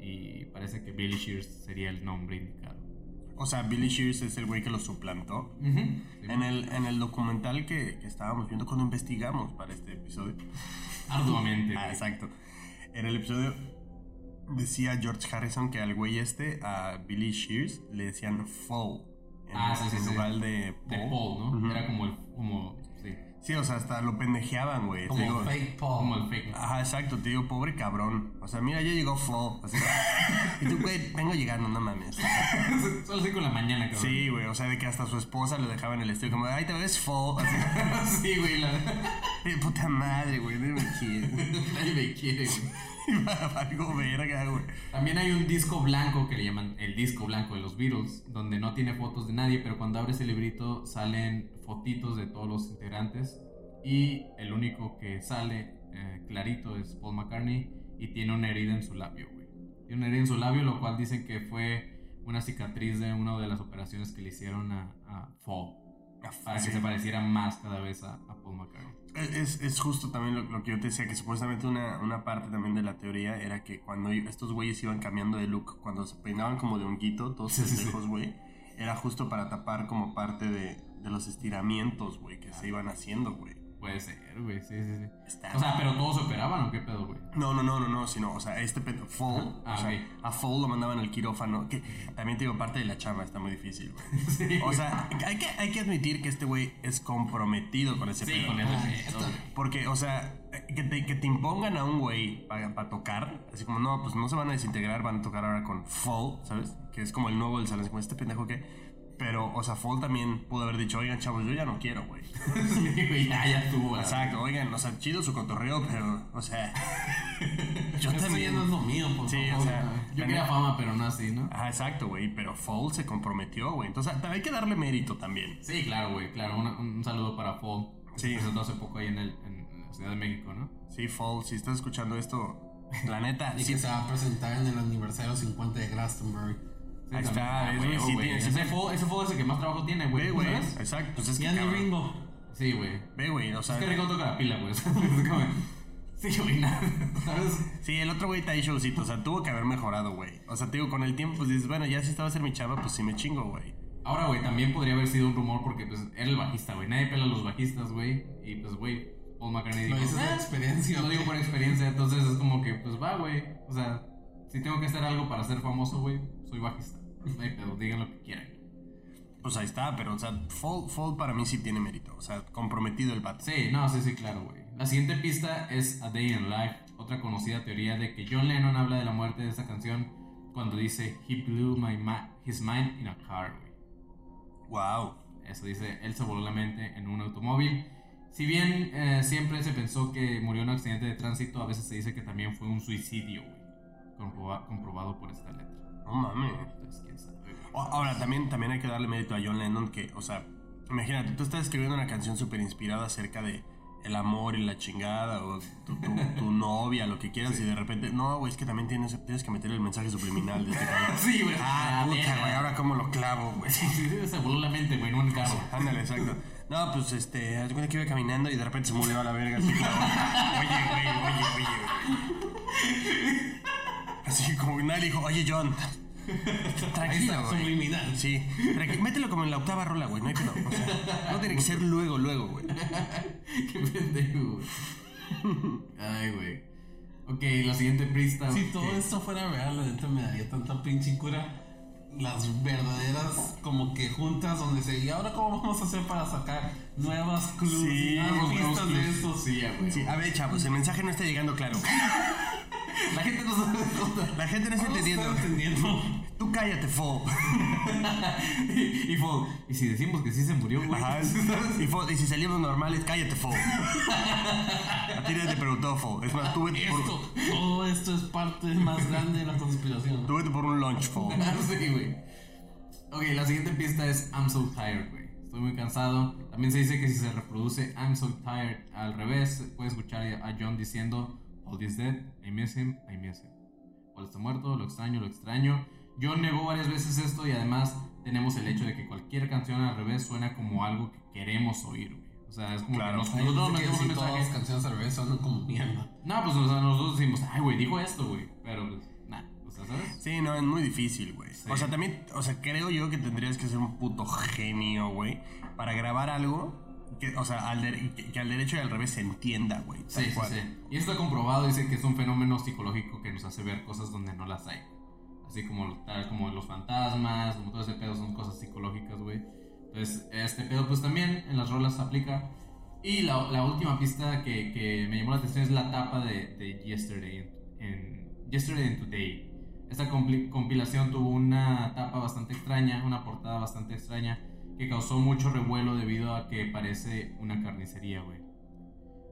Speaker 1: Y parece que Billy Shears sería el nombre indicado.
Speaker 4: O sea, Billy Shears es el güey que lo suplantó. En el, en el documental que, que estábamos viendo cuando investigamos para este episodio.
Speaker 1: Arduamente.
Speaker 4: Ah, exacto. En el episodio decía George Harrison que al güey este, a Billy Shears, le decían Fall. En,
Speaker 1: Ah, sí, sí,
Speaker 4: en
Speaker 1: sí.
Speaker 4: lugar de Paul.
Speaker 1: De Paul, ¿no? Era como el. Como, sí,
Speaker 4: o sea, hasta lo pendejeaban, güey.
Speaker 3: Como
Speaker 4: digo-
Speaker 3: fake Paul.
Speaker 1: como el fake.
Speaker 4: Ajá, exacto, te digo, pobre cabrón. O sea, mira, ya llegó Fall. Así, y tú, güey, vengo llegando, no mames.
Speaker 1: Son las 5 de la mañana, cabrón.
Speaker 4: Sí, güey, o sea, de que hasta su esposa le dejaba en el estudio como, ay, te ves. Así,
Speaker 1: sí, güey. La...
Speaker 4: "Eh, puta madre, güey, dime quién.
Speaker 1: Nadie me quiere, güey.
Speaker 4: Algo verga, güey.
Speaker 1: También hay un disco blanco que le llaman el disco blanco de los Beatles, donde no tiene fotos de nadie, pero cuando abres el librito salen fotitos de todos los integrantes y el único que sale eh, clarito es Paul McCartney y tiene una herida en su labio, güey. Tiene una herida en su labio, lo cual dicen que fue una cicatriz de una de las operaciones que le hicieron a, a Paul, para que
Speaker 4: Sí.
Speaker 1: se pareciera más cada vez a, a Paul McCartney.
Speaker 4: Es, es justo también lo, lo que yo te decía, que supuestamente una, una parte también de la teoría era que cuando estos güeyes iban cambiando de look, cuando se peinaban como de honguito, todos
Speaker 1: Sí, sí, sí.
Speaker 4: pendejos, güey, era justo para tapar como parte de, de los estiramientos, güey, que se iban haciendo, güey.
Speaker 1: Puede ser, güey, sí, sí, sí.
Speaker 4: Está-
Speaker 1: O sea, pero todos se operaban o qué pedo, güey.
Speaker 4: No, no, no, no, no, sino, o sea, este pedo, Fall,
Speaker 1: Ah,
Speaker 4: o sea,
Speaker 1: ok.
Speaker 4: a Fall lo mandaban al quirófano, que también te digo, parte de la chamba está muy difícil, güey.
Speaker 1: Sí,
Speaker 4: O sea, hay que, hay que admitir que este güey es comprometido con ese
Speaker 1: Sí,
Speaker 4: pedo.
Speaker 1: con ese pedo, güey.
Speaker 4: Porque, o sea, que te, que te impongan a un güey para tocar, así como, no, pues no se van a desintegrar, van a tocar ahora con Fall, ¿sabes? Que es como el nuevo del salón, así como este pendejo que... Pero, o sea, Fall también pudo haber dicho, oigan, chavos, yo ya no quiero, güey.
Speaker 1: Sí, ya, ya estuvo. güey.
Speaker 4: Exacto, oigan, o sea, chido su cotorreo, pero, o sea... yo también...
Speaker 3: no es lo mío, por
Speaker 4: Sí,
Speaker 3: favor.
Speaker 4: o sea...
Speaker 1: Yo
Speaker 4: la
Speaker 1: quería fama, pero no así, ¿no?
Speaker 4: Ajá, exacto, güey, pero Fall se comprometió, güey. Entonces, hay que darle mérito también.
Speaker 1: Sí, claro, güey, claro. Una- un saludo para que
Speaker 4: Sí.
Speaker 1: Se hace poco ahí en, el, en la Ciudad de México, ¿no?
Speaker 4: Sí, Fall, si estás escuchando esto, la neta,
Speaker 3: Y
Speaker 4: sí,
Speaker 3: que se va a presentar en el aniversario 50 de Glastonbury.
Speaker 4: Ahí está,
Speaker 1: Ah,
Speaker 4: es- sí
Speaker 1: güey. Ese fue, ese fue el que más trabajo tiene, güey.
Speaker 4: Ve,
Speaker 1: ¿tú
Speaker 4: güey. Exacto, pues es que.
Speaker 3: Ya ni
Speaker 4: cabrón.
Speaker 3: Ringo.
Speaker 1: Sí, güey.
Speaker 4: Ve, güey, o sea.
Speaker 1: Es que Rico toca la pila, güey. Es Sí, güey, nada. ¿Sabes?
Speaker 4: Sí, el otro güey está ahí showcito, o sea, tuvo que haber mejorado, güey. O sea, te digo, con el tiempo, pues dices, bueno, ya si estaba a ser mi chava, pues sí me chingo, güey.
Speaker 1: Ahora, güey, también podría haber sido un rumor porque, pues, era el bajista, güey. Nadie pela a los bajistas, güey. Y, pues, güey, Paul McCartney dijo...
Speaker 3: dices de
Speaker 1: "Ah,
Speaker 3: experiencia.
Speaker 1: Lo digo por experiencia, entonces es como que, pues va, güey. O sea, si tengo que hacer algo para ser famoso, güey, soy bajista. No hay pedo, digan lo que quieran.
Speaker 4: Pues ahí está, pero, o sea, Fall, Fall para mí sí tiene mérito. O sea, comprometido el vato.
Speaker 1: Sí, no, sí, sí, claro, güey. La siguiente pista es A Day in Life, otra conocida teoría de que John Lennon habla de la muerte de esta canción cuando dice He blew my his mind in a car, güey.
Speaker 4: Wow.
Speaker 1: Eso dice, él se voló la mente en un automóvil. Si bien eh, siempre se pensó que murió en un accidente de tránsito, a veces se dice que también fue un suicidio, güey. Comproba- comprobado por esta letra.
Speaker 4: No mames.
Speaker 1: Entonces, quién sabe, güey.
Speaker 4: O- Ahora, también, también hay que darle mérito a John Lennon que, o sea, imagínate, tú estás escribiendo una canción súper inspirada acerca de el amor y la chingada, o tu, tu- tu novia, lo que quieras, y de repente, no, güey, es que también tienes, tienes que meter el mensaje subliminal de este cabrón.
Speaker 1: Sí, güey.
Speaker 4: Ah, puta, güey, ahora cómo lo clavo, güey.
Speaker 1: Sí, sí, se voló la mente, güey, en un carro.
Speaker 4: Ándale, exacto. No, pues este, haz cuenta que iba caminando y de repente se murió a la verga. Así oye, güey, oye, oye, güey. Así como que nadie dijo, oye, John. Tranquilo,
Speaker 3: está,
Speaker 4: güey.
Speaker 3: subliminal.
Speaker 4: Sí, mételo como en la octava rola, güey, no hay pedo. O sea, no tiene que ser luego, luego, güey.
Speaker 1: Qué pendejo, güey. Ay, güey. Ok, la siguiente pista.
Speaker 3: Si todo esto fuera real, la neta me daría tanta pinche cura. Las verdaderas, como que juntas, donde se. ¿Y ahora cómo vamos a hacer para sacar nuevas clues?
Speaker 4: Sí,
Speaker 3: nuevas pistas de esto?
Speaker 1: Sí, güey.
Speaker 4: Sí, a ver, chavos, el mensaje no está llegando claro.
Speaker 1: La gente no sabe.
Speaker 4: La gente no está entendiendo.
Speaker 3: entendiendo.
Speaker 4: Tú cállate, fo.
Speaker 1: y, y fue, y si decimos que sí se murió, güey.
Speaker 4: Ajá. Y, fo, y si salimos normales, cállate, fo. A ti nadie te preguntó, fo. Es más, tú vete por,
Speaker 3: Esto, todo esto es parte más grande de la conspiración.
Speaker 4: tú vete por un lunch, fo.
Speaker 1: sí, güey. Ok, la siguiente pista es I'm so tired, güey. Estoy muy cansado. También se dice que si se reproduce I'm so tired al revés, puede escuchar a John diciendo Paul is dead, I miss him, I miss him. Paul está muerto, lo extraño, lo extraño. John negó varias veces esto y además tenemos el hecho de que cualquier canción al revés suena como algo que queremos oír, güey. O sea, es como
Speaker 4: Claro.
Speaker 1: que nos,
Speaker 3: que
Speaker 1: metemos un
Speaker 3: si todas las
Speaker 1: mensaje.
Speaker 3: canciones al revés son como mierda.
Speaker 1: No, pues o sea, nosotros decimos, ay, güey, dijo esto, güey. Pero, pues, o sea, ¿sabes?
Speaker 4: Sí, no, es muy difícil, güey.
Speaker 1: Sí.
Speaker 4: O sea, también, o sea, creo yo que tendrías que ser un puto genio, güey, para grabar algo que, o sea, al de- que, que al derecho y al revés se entienda, güey.
Speaker 1: Sí, sí, sí. Y esto está comprobado, dice que es un fenómeno psicológico que nos hace ver cosas donde no las hay. Así como, tal, como los fantasmas, como todo ese pedo son cosas psicológicas, güey. Entonces, este pedo pues también en las rolas se aplica. Y la, la última pista que, que me llamó la atención es la tapa de, de Yesterday en, Yesterday and Today. Esta compilación tuvo una tapa bastante extraña, una portada bastante extraña, que causó mucho revuelo debido a que parece una carnicería, güey.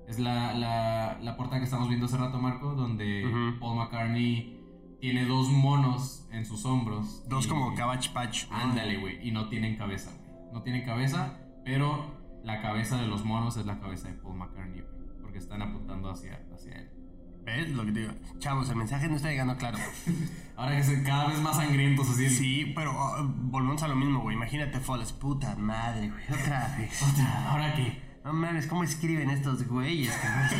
Speaker 1: Es la, la, la portada que estamos viendo hace rato, Marco, donde. Paul McCartney tiene dos monos en sus hombros.
Speaker 4: Dos
Speaker 1: y-
Speaker 4: como Cabbage Patch.
Speaker 1: Ándale, güey. Y no tienen cabeza, güey. No tienen cabeza, pero la cabeza de los monos es la cabeza de Paul McCartney, güey. Porque están apuntando hacia, hacia él.
Speaker 4: ¿Ves lo que te digo? Chavos, el mensaje no está llegando claro.
Speaker 1: Ahora que se cada vez más sangrientos así.
Speaker 4: Sí, pero oh, volvemos a lo mismo, güey. Imagínate, Falls. Puta madre, güey. Otra vez.
Speaker 1: Otra, ¿ahora qué?
Speaker 4: No mames, ¿cómo escriben estos güeyes, cabrón?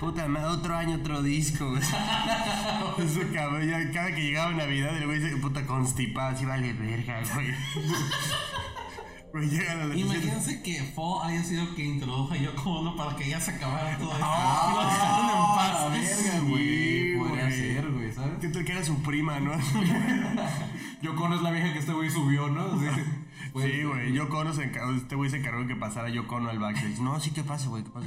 Speaker 4: Puta madre, otro año, otro disco, güey. Eso, cabrón, cada que llegaba Navidad, el güey se puta constipado, así vale verga, güey. Llegan a la
Speaker 3: Imagínense que Fo haya sido que introdujo a Yoko Ono para que ya se acabara todo esto.
Speaker 4: Ah,
Speaker 3: y lo dejaron en paz.
Speaker 1: la verga, güey. Podría
Speaker 4: güey.
Speaker 1: ser, güey, ¿sabes?
Speaker 4: ¿Qué tal que era su prima, no?
Speaker 1: Yo con es la vieja que este güey subió, ¿no? Sí, Puede
Speaker 4: Sí, güey. Yo Cono se encargó, este güey se encargó de que pasara yo Cono al backstage. No, sí, ¿qué pasa, güey? ¿Qué pasa?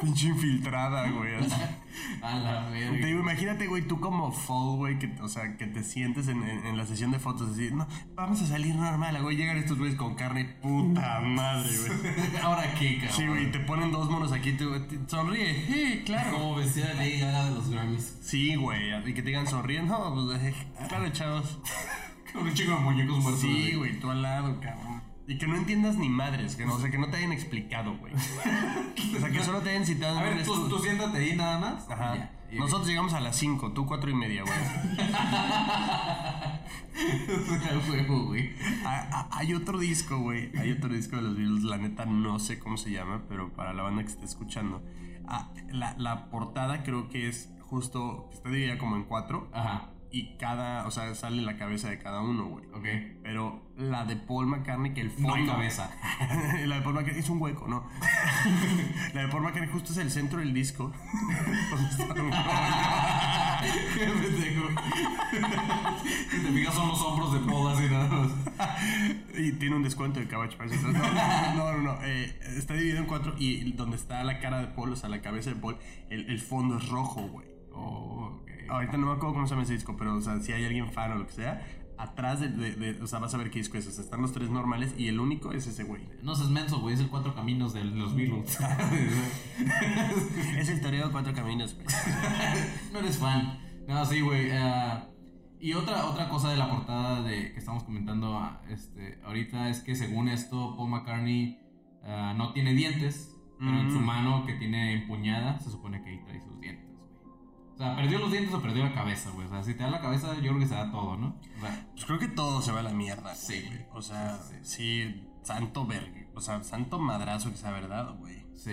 Speaker 4: Pinche infiltrada, güey. así.
Speaker 1: A la
Speaker 4: Te
Speaker 1: verga.
Speaker 4: digo, imagínate, güey, tú como fall, güey, que, o sea, que te sientes en, en- en la sesión de fotos así, no, vamos a salir normal, güey, llegan estos güeyes con carne, puta madre, güey.
Speaker 1: Ahora qué, cabrón.
Speaker 4: Sí, güey, te ponen dos monos aquí, tú, te- sonríe, sí, claro.
Speaker 3: Como vestida Lady Gaga de los Grammys.
Speaker 4: Sí, güey, y que te digan sonríe, no, pues, eh, claro, chavos.
Speaker 1: Con un chico de muñecos muertos.
Speaker 4: Sí, güey, tú al lado, cabrón. Y que no entiendas ni madres, que no, o sea, que no te hayan explicado, güey. O sea, solo te hayan citado
Speaker 1: A ver, tú, siéntate ahí nada más.
Speaker 4: Ajá.
Speaker 1: Ya.
Speaker 4: Nosotros llegamos a las 5, tú 4 y media, güey. Hay otro disco, güey. Hay otro disco de los Beatles. La neta no sé cómo se llama, pero para la banda que esté escuchando. Ah, la, la portada creo que es justo. Está dividida como en cuatro.
Speaker 1: Ajá.
Speaker 4: Y cada. O sea, sale la cabeza de cada uno, güey.
Speaker 1: Ok.
Speaker 4: Pero la de Paul McCartney, que el
Speaker 1: No
Speaker 4: fondo.
Speaker 1: hay cabeza.
Speaker 4: la de Paul McCartney es un hueco, ¿no? la de Paul McCartney justo es el centro del disco. Un-
Speaker 1: Qué pendejo. Si te fijas son los hombros de Paul así nada más.
Speaker 4: Y tiene un descuento de Cabbage Patch. No, no, no. no, eh, está dividido en cuatro y donde está la cara de Paul, o sea, la cabeza de Paul, el, el fondo es rojo, güey.
Speaker 1: Oh.
Speaker 4: Ahorita no me acuerdo cómo se llama ese disco, pero, o sea, si hay alguien fan o lo que sea, atrás de, de- de- o sea, vas a ver qué disco es. O sea, están los tres normales y el único es ese, güey.
Speaker 1: No seas menso, güey. Es el cuatro caminos de los Beatles.
Speaker 4: Es el toreo de cuatro caminos, güey.
Speaker 1: no eres fan. No, sí, güey. ah, y otra, otra cosa de la portada de, que estamos comentando ah, este, ahorita es que según esto, Paul McCartney ah, no tiene dientes, pero en su
Speaker 4: Mm.
Speaker 1: mano que tiene empuñada se supone que ahí trae sus dientes. O sea, perdió los dientes o perdió la cabeza, güey. O sea, si te da la cabeza, yo creo que se da todo, ¿no? O sea,
Speaker 4: Pues creo que todo se va a la mierda.
Speaker 1: Sí, güey.
Speaker 4: O sea,
Speaker 1: Sí,
Speaker 4: sí, santo verga. O sea, santo madrazo que sea verdad, güey.
Speaker 1: Sí.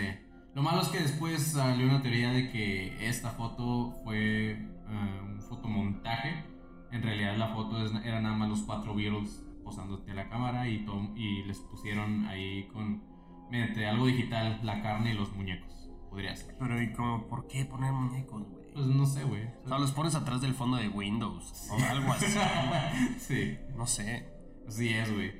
Speaker 1: Lo malo es que después salió una teoría de que esta foto fue eh, un fotomontaje. En realidad la foto es- era nada más los cuatro Beatles posándote a la cámara y, to- y les pusieron ahí con mediante algo digital la carne y los muñecos. Podría ser.
Speaker 4: Pero, ¿y como por qué poner muñecos, güey?
Speaker 1: Pues no sé, güey.
Speaker 4: O sea, los pones atrás del fondo de Windows o algo así.
Speaker 1: sí.
Speaker 4: No sé.
Speaker 1: Así es, güey.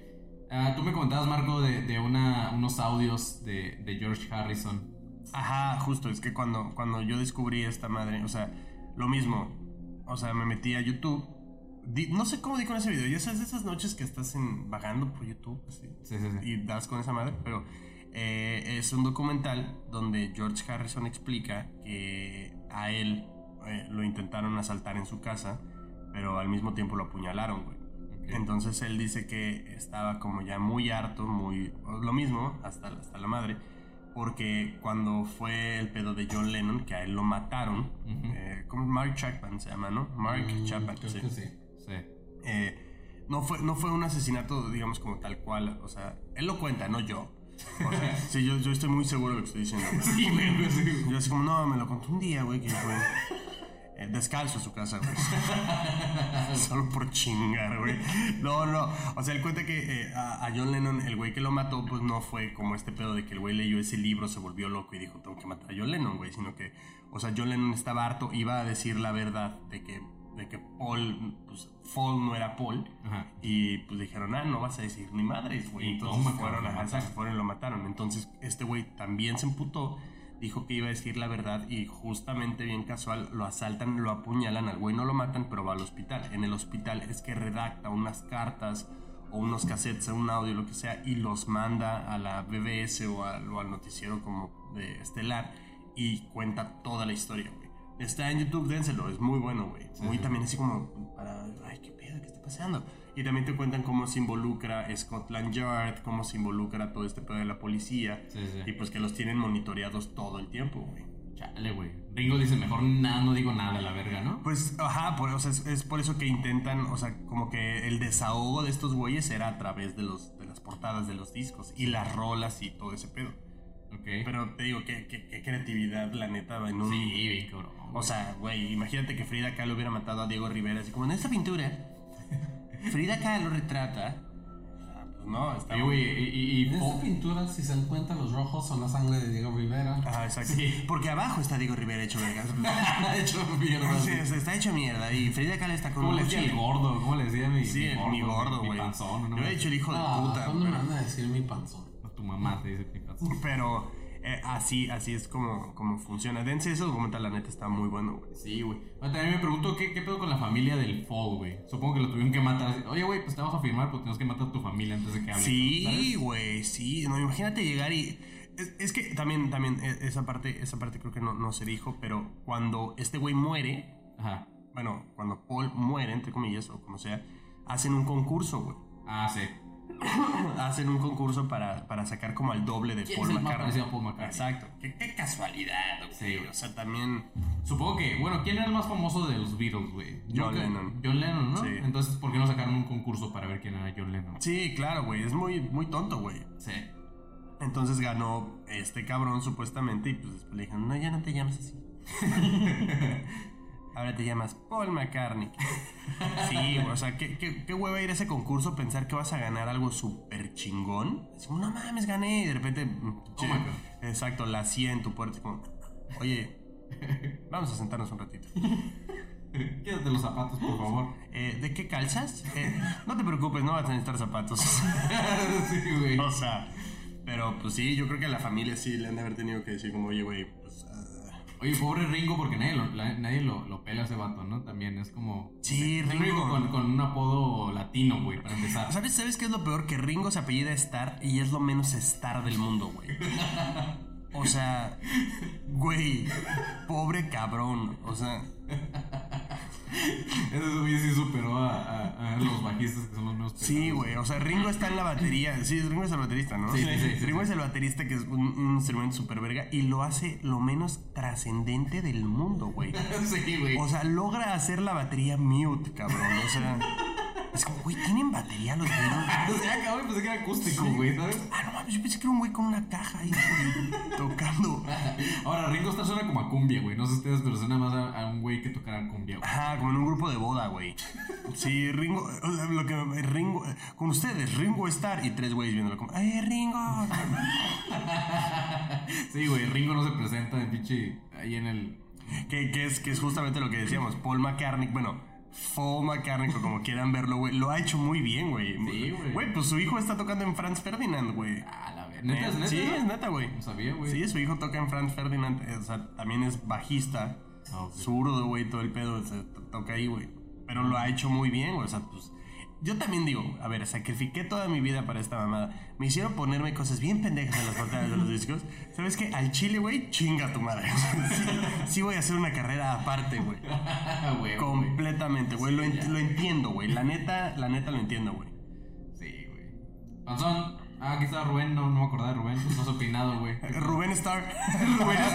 Speaker 1: Ah, tú me comentabas, Marco, de, de una, unos audios de, de George Harrison.
Speaker 4: Ajá, justo, es que cuando, cuando yo descubrí esta madre, o sea, lo mismo, o sea, me metí a YouTube, di- no sé cómo di con ese video, ya sabes, esas noches que estás en, vagando por YouTube, así,
Speaker 1: Sí, sí, sí.
Speaker 4: y das con esa madre, pero eh, es un documental donde George Harrison explica que a él eh, lo intentaron asaltar en su casa, pero al mismo tiempo lo apuñalaron, güey. Entonces él dice que estaba como ya muy harto, muy lo mismo, hasta, hasta la madre, porque cuando fue el pedo de John Lennon, que a él lo mataron, eh, como Mark Chapman se llama, ¿no? Mark Chapman,
Speaker 3: Creo
Speaker 4: sí.
Speaker 3: que sí.
Speaker 1: Sí.
Speaker 4: Eh, no, fue, no fue un asesinato, digamos, como tal cual, o sea, él lo cuenta, no yo. O sea, sí, yo, yo estoy muy seguro de lo que estoy diciendo. güey.
Speaker 1: Sí, güey, sí.
Speaker 4: Yo así como, no, me lo contó un día, güey, que fue eh, descalzo a su casa, güey. Solo por chingar, güey. No, no. O sea, él cuenta que eh, a, a John Lennon, el güey que lo mató, pues no fue como este pedo de que el güey leyó ese libro, se volvió loco y dijo, tengo que matar a John Lennon, güey. Sino que, o sea, John Lennon estaba harto, iba a decir la verdad de que, de que Paul, pues, Paul no era Paul.
Speaker 1: Ajá.
Speaker 4: Y pues dijeron, ah, no vas a decir ni madres, güey.
Speaker 1: Y
Speaker 4: Entonces
Speaker 1: toma,
Speaker 4: fueron,
Speaker 1: lo
Speaker 4: exacto, fueron y lo mataron. Entonces este güey también se emputó, dijo que iba a decir la verdad y justamente bien casual lo asaltan, lo apuñalan, al güey no lo matan, pero va al hospital. En el hospital es que redacta unas cartas o unos cassettes, un audio, lo que sea, y los manda a la BBS o al, o al noticiero como de Estelar y cuenta toda la historia, güey. Está en YouTube, dénselo, es muy bueno, güey. Muy también así como para, ay, qué pedo, qué está pasando. Y también te cuentan cómo se involucra Scotland Yard, cómo se involucra todo este pedo de la policía.
Speaker 1: Sí, sí.
Speaker 4: Y pues que los tienen monitoreados todo el tiempo, güey.
Speaker 1: Chale, güey. Ringo dice, mejor nada, no digo nada, la verga, ¿no?
Speaker 4: Pues, ajá, por, o sea, es, es por eso que intentan, o sea, como que el desahogo de estos güeyes era a través de, los, de las portadas de los discos y las rolas y todo ese pedo. Pero te digo, qué, qué, qué creatividad, la neta, en un...
Speaker 1: sí, cabrón.
Speaker 4: O sea, güey, imagínate que Frida Kahlo hubiera matado a Diego Rivera, así como en esta pintura. Frida Kahlo retrata. Ah, pues no, está
Speaker 1: güey, y, y, y
Speaker 3: En esta pintura, si se dan cuenta, los rojos son la sangre de Diego Rivera.
Speaker 4: Ajá, exacto.
Speaker 1: Sí.
Speaker 4: Porque abajo está Diego Rivera hecho verga.
Speaker 1: Ha hecho mierda.
Speaker 4: Sí, o sea, está hecho mierda. Y Frida Kahlo está con
Speaker 1: ¿Cómo
Speaker 4: un
Speaker 1: le decía el gordo? ¿Cómo le decía mi,
Speaker 4: Sí, mi gordo,
Speaker 1: mi
Speaker 4: güey.
Speaker 1: panzón, ¿no?
Speaker 4: Yo he dicho el hijo de
Speaker 3: Ah,
Speaker 4: puta.
Speaker 3: ¿cuándo me van a decir mi panzón?
Speaker 1: Mamá te dice panzón.
Speaker 4: Pero eh, así, así es como, como funciona. Dense ese documental, la neta está muy bueno, güey.
Speaker 1: Sí, güey. Ahora, También me pregunto ¿qué, qué pedo con la familia del Fall, güey. Supongo que lo tuvieron que matar. Oye, güey, pues te vamos a firmar, pero tenemos que matar a tu familia antes de que hable.
Speaker 4: Sí, güey, sí. No, imagínate llegar y. Es, es que también, también, eh, esa parte, esa parte creo que no, no se dijo, pero cuando este güey muere,
Speaker 1: Ajá.
Speaker 4: bueno, cuando Paul muere, entre comillas, o como sea, hacen un concurso, güey.
Speaker 1: Ah, sí.
Speaker 4: Hacen un concurso para, para sacar como al doble de
Speaker 1: ¿Quién
Speaker 4: Paul
Speaker 1: es el
Speaker 4: McCartney.
Speaker 1: Paul McCartney?
Speaker 4: Exacto. Qué, qué casualidad, güey.
Speaker 1: Sí.
Speaker 4: O sea, también.
Speaker 1: Supongo que, bueno, ¿quién era el más famoso de los Beatles, güey?
Speaker 4: John Lennon.
Speaker 1: John Lennon, ¿no?
Speaker 4: Sí.
Speaker 1: Entonces, ¿por qué no sacaron un concurso para ver quién era John Lennon?
Speaker 4: Sí, claro, güey. Es muy, muy tonto, güey.
Speaker 1: Sí.
Speaker 4: Entonces ganó este cabrón supuestamente y pues después le dijeron, no, ya no te llamas así. Ahora te llamas Paul McCartney. Sí, o sea, qué, qué, qué hueva ir a ese concurso, pensar que vas a ganar algo súper chingón. Como, no mames, gané. Y de repente, mm, che, exacto, la CIA en tu puerta. Como, oye, vamos a sentarnos un ratito.
Speaker 1: Quédate los zapatos, por favor.
Speaker 4: Eh, ¿De qué calzas? Eh, no te preocupes, no vas a necesitar zapatos.
Speaker 1: sí, güey.
Speaker 4: O sea, pero pues sí, yo creo que a la familia sí le han de haber tenido que decir como, oye, güey, pues... ah".
Speaker 1: Oye, pobre Ringo, porque nadie lo, la- nadie lo, lo pela a ese vato, ¿no? También es como.
Speaker 4: Sí, Ringo.
Speaker 1: único con, con un apodo latino, güey, para empezar.
Speaker 4: ¿Sabes, ¿Sabes qué es lo peor? Que Ringo se apellida Star y es lo menos Star del mundo, güey. O sea, güey, pobre cabrón. O sea,
Speaker 1: Ese güey sí superó a, a- a los bajistas que son los menos
Speaker 4: sí, güey. O sea, Ringo está en la batería. Sí, Ringo es el baterista, ¿no?
Speaker 1: Sí, sí, sí, sí,
Speaker 4: Ringo
Speaker 1: sí.
Speaker 4: es el baterista que es un, un instrumento súper verga y lo hace lo menos trascendente del mundo, güey.
Speaker 1: sí, güey.
Speaker 4: O sea, logra hacer la batería mute, cabrón. O sea, es como, güey, ¿tienen batería los Beatles?
Speaker 1: O sea, cabrón, pensé que era acústico, güey, ¿sabes?
Speaker 4: Ah, no mames, yo pensé que era un güey con una caja ahí tocando.
Speaker 1: Ahora, Ringo Starr suena como a cumbia, güey. No sé ustedes, pero suena más a, a un güey que tocara cumbia, güey.
Speaker 4: Ajá, como en un grupo de boda, güey. Sí, Ringo, lo que Ringo, con ustedes, Ringo Star y tres güeyes viéndolo como, ¡ay, Ringo!
Speaker 1: Sí, güey, Ringo no se presenta de pinche ahí en el.
Speaker 4: Que, que es, que es justamente lo que decíamos, Paul McCartney, bueno, Paul McCartney, o como quieran verlo, güey, lo ha hecho muy bien, güey.
Speaker 1: Sí, güey.
Speaker 4: Güey, pues su hijo está tocando en Franz Ferdinand, güey.
Speaker 1: Ah, la verdad. ¿Neta es neta?
Speaker 4: Sí, es neta, güey.
Speaker 1: No sabía, güey.
Speaker 4: Sí, su hijo toca en Franz Ferdinand, o sea, también es bajista,
Speaker 1: Ah,
Speaker 4: zurdo, güey, todo el pedo, se to- toca ahí, güey. Pero lo ha hecho muy bien, güey, o sea, pues... yo también digo, a ver, sacrifiqué toda mi vida para esta mamada. Me hicieron ponerme cosas bien pendejas en las portadas de los discos. ¿Sabes qué? Al chile, güey, chinga tu madre. sí, sí voy a hacer una carrera aparte, güey. Completamente, güey. Lo, en- lo entiendo, güey. La neta, la neta lo entiendo, güey.
Speaker 1: Sí, güey. Panzón. Ah, aquí está Rubén, no, no me acordaba de Rubén. No has opinado, güey.
Speaker 4: Rubén Star. Rubén
Speaker 3: es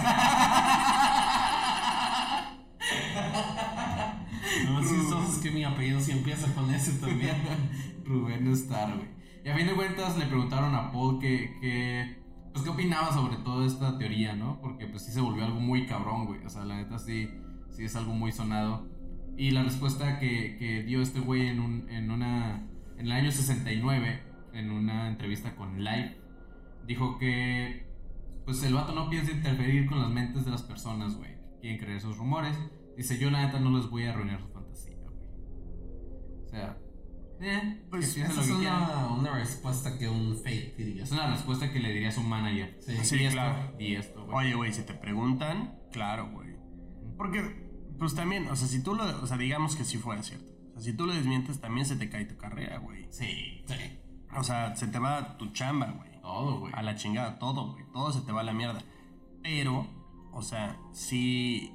Speaker 3: que mi apellido sí empieza con ese también.
Speaker 1: Rubén Star, güey. Y a fin de cuentas le preguntaron a Paul que, que pues qué opinaba sobre toda esta teoría, ¿no? Porque pues sí se volvió algo muy cabrón, güey. O sea, la neta sí, sí es algo muy sonado. Y la respuesta que, que dio este güey en, un, en una en el año 69, en una entrevista con Live, dijo que pues el vato no piensa interferir con las mentes de las personas, güey. Quieren creer esos rumores. Dice, yo la neta no les voy a arruinar. O sea, eh,
Speaker 4: Pues,
Speaker 1: que
Speaker 3: Esa es una, una respuesta que un fake diría.
Speaker 1: Es una respuesta que le diría a su manager.
Speaker 3: Sí.
Speaker 4: Sí,
Speaker 1: esto,
Speaker 4: claro.
Speaker 1: di esto, güey.
Speaker 4: Oye, güey, si te preguntan, claro, güey. Porque, pues también, o sea, si tú lo, o sea, digamos que sí fuera cierto. O sea, si tú lo desmientes, también se te cae tu carrera, güey.
Speaker 1: Sí,
Speaker 3: Sí.
Speaker 4: O sea, se te va tu chamba, güey.
Speaker 1: todo, güey.
Speaker 4: A la chingada, todo, güey. Todo se te va a la mierda. Pero, o sea, sí.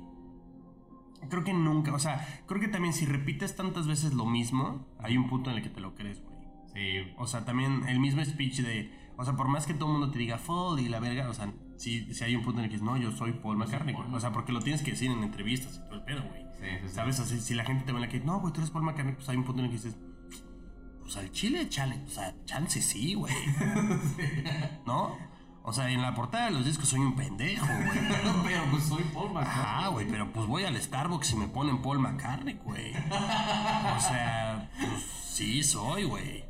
Speaker 4: Creo que nunca, o sea, creo que también si repites tantas veces lo mismo, hay un punto en el que te lo crees, güey.
Speaker 1: Sí,
Speaker 4: O sea, también el mismo speech de. O sea, por más que todo el mundo te diga Fall y la verga, o sea, si, si hay un punto en el que dices, no, yo soy Paul McCartney, güey. O sea, porque lo tienes que decir en entrevistas y todo el pedo, güey.
Speaker 1: sí, sí.
Speaker 4: ¿Sabes? Así, si la gente te ve en la que, no, güey, tú eres Paul McCartney, pues hay un punto en el que dices, pues al chile, chale, o sea, chance sí, güey. ¿No? O sea, en la portada de los discos soy un pendejo, güey.
Speaker 1: Pero pues soy Paul McCartney.
Speaker 4: Ah, güey, pero pues voy al Starbucks y me ponen Paul McCartney, güey. O sea, pues sí soy, güey.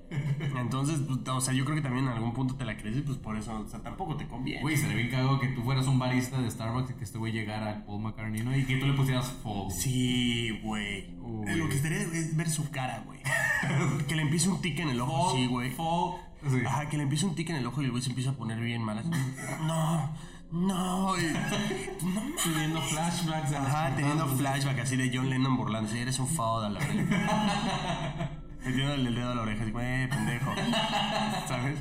Speaker 4: Entonces, pues, o sea, yo creo que también en algún punto te la crees y pues por eso, o sea, tampoco te conviene.
Speaker 1: Güey, sería bien cagado que tú fueras un barista de Starbucks y que este güey llegara al Paul McCartney, ¿no? Y que tú le pusieras Paul.
Speaker 4: Sí, güey. Lo que estaría es ver su cara, güey. que le empiece un tic en el ojo, sí, güey.
Speaker 1: Paul. Sí.
Speaker 4: Ajá, que le empiece un tic en el ojo y el güey se empieza a poner bien mal. así, No, no, y- no.
Speaker 3: Teniendo flashbacks
Speaker 4: Ajá, teniendo
Speaker 3: portadas.
Speaker 4: flashback así de John Lennon burlándose. Eres un fado a la oreja. Metiéndole el dedo a la oreja, así, güey, pendejo. ¿Sabes?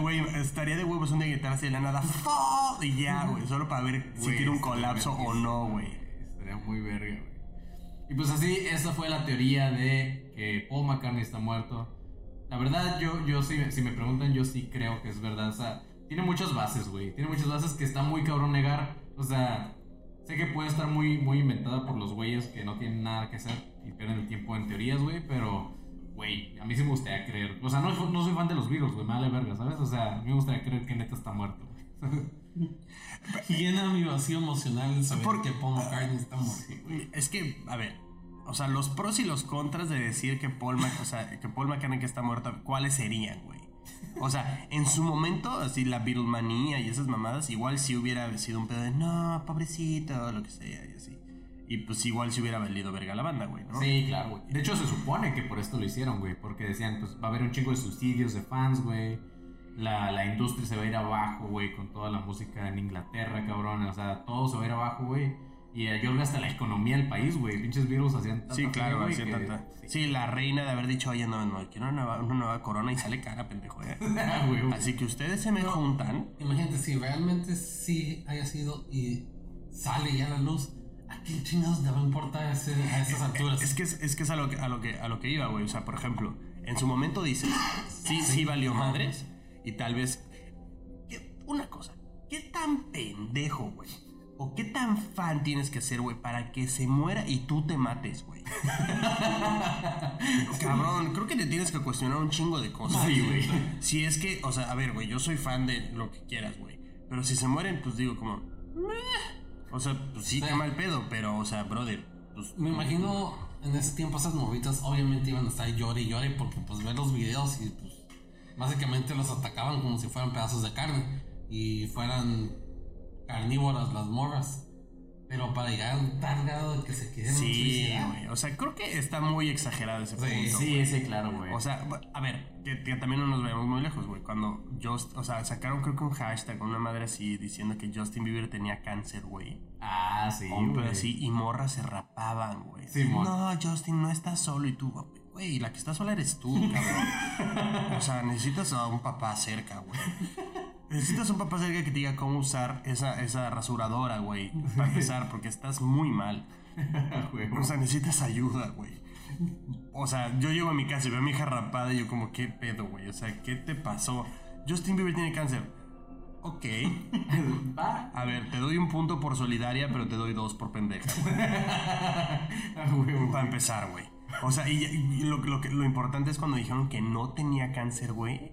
Speaker 4: Güey, estaría de huevos un día guitarra así de la nada. ¡Fo! Y ya, güey. Solo para ver si tiene un colapso o no, güey.
Speaker 1: Estaría muy verga, güey. Y pues así, esa fue la teoría de que Paul McCartney está muerto. La verdad, yo, yo sí, si me preguntan, yo sí creo que es verdad. O sea, tiene muchas bases, güey. Tiene muchas bases que está muy cabrón negar. O sea, sé que puede estar muy, muy inventada por los güeyes que no tienen nada que hacer y pierden el tiempo en teorías, güey. Pero, güey, a mí sí me gustaría creer. O sea, no, no soy fan de los virus, güey, me vale verga, ¿sabes? O sea, a mí me gustaría creer que neta está muerto, güey.
Speaker 3: Llena mi vacío emocional saber
Speaker 4: Por-
Speaker 3: que Paul McCartney está muerto.
Speaker 4: Es que, a ver, o sea, los pros y los contras de decir que Paul, Mac- o sea, que Paul McCartney está muerto, ¿cuáles serían, güey? O sea, en su momento, así la Beatlemanía y esas mamadas, igual si hubiera sido un pedo de no, pobrecito, lo que sea, y así. Y pues igual si hubiera valido verga la banda, güey, ¿no?
Speaker 1: Sí, claro, güey. De hecho, se supone que por esto lo hicieron, güey. Porque decían, pues va a haber un chingo de subsidios de fans, güey. La, la industria se va a ir abajo, güey, con toda la música en Inglaterra, cabrón. O sea, todo se va a ir abajo, güey. Y yo creo hasta la economía del país, güey. Pinches virus hacían tanta
Speaker 4: Sí, claro,
Speaker 1: feria, güey,
Speaker 4: hacía
Speaker 1: que-
Speaker 4: tanta.
Speaker 1: Sí,
Speaker 4: Sí, la reina de haber dicho, oye, no, no, quiero una nueva, una nueva corona y sale cara, pendejo, ¿eh?
Speaker 1: güey, güey.
Speaker 4: Así que ustedes se me juntan.
Speaker 3: Imagínate si realmente sí haya sido y sale ya la luz. ¿A quién chingados le va a importar ese, a esas alturas?
Speaker 4: Es que es, es que es a lo que, a lo que a lo que iba, güey. O sea, por ejemplo, en su momento dices, sí, sí valió madres. Y tal vez. ¿qué- una cosa, ¿qué tan pendejo, güey? ¿O qué tan fan tienes que ser, güey, para que se muera y tú te mates, güey? Cabrón, creo que te tienes que cuestionar un chingo de cosas.
Speaker 1: Sí, güey.
Speaker 4: Si es que, o sea, a ver, güey, yo soy fan de lo que quieras, güey. Pero si se mueren, pues digo como. "Meh". O sea, pues sí,
Speaker 3: Sí.
Speaker 4: qué mal pedo, pero, o sea, brother, pues.
Speaker 3: Me imagino en ese tiempo esas movitas obviamente iban a estar llore y llore porque pues ver los videos y pues básicamente los atacaban como si fueran pedazos de carne y fueran carnívoras las morras. Pero para llegar a tal grado de que se queden
Speaker 4: Sí, güey. O sea, creo que está muy exagerado ese
Speaker 3: Sí,
Speaker 4: punto.
Speaker 1: Sí, sí, claro, güey.
Speaker 4: O sea, a ver, que, que también no nos veamos muy lejos, güey. Cuando Just, o sea, sacaron creo que un hashtag con una madre así diciendo que Justin Bieber tenía cáncer, güey.
Speaker 1: ah, sí,
Speaker 4: un
Speaker 1: güey.
Speaker 4: así, y morras se rapaban, güey.
Speaker 1: Sí,
Speaker 4: no, Justin, no estás solo y tú, Güey, la que está sola eres tú, cabrón. O sea, necesitas a un papá cerca, güey. Necesitas un papá cerca que te diga cómo usar esa, esa rasuradora, güey. Para empezar, porque estás muy mal. O sea, necesitas ayuda, güey. O sea, yo llego a mi casa y veo a mi hija rapada y yo como, ¿qué pedo, güey? O sea, ¿qué te pasó? Justin Bieber tiene cáncer. Ok.
Speaker 1: Va.
Speaker 4: A ver, te doy un punto por solidaria, pero te doy dos por pendeja. Para empezar, güey. O sea, y, y lo, lo lo importante es cuando dijeron que no tenía cáncer, güey.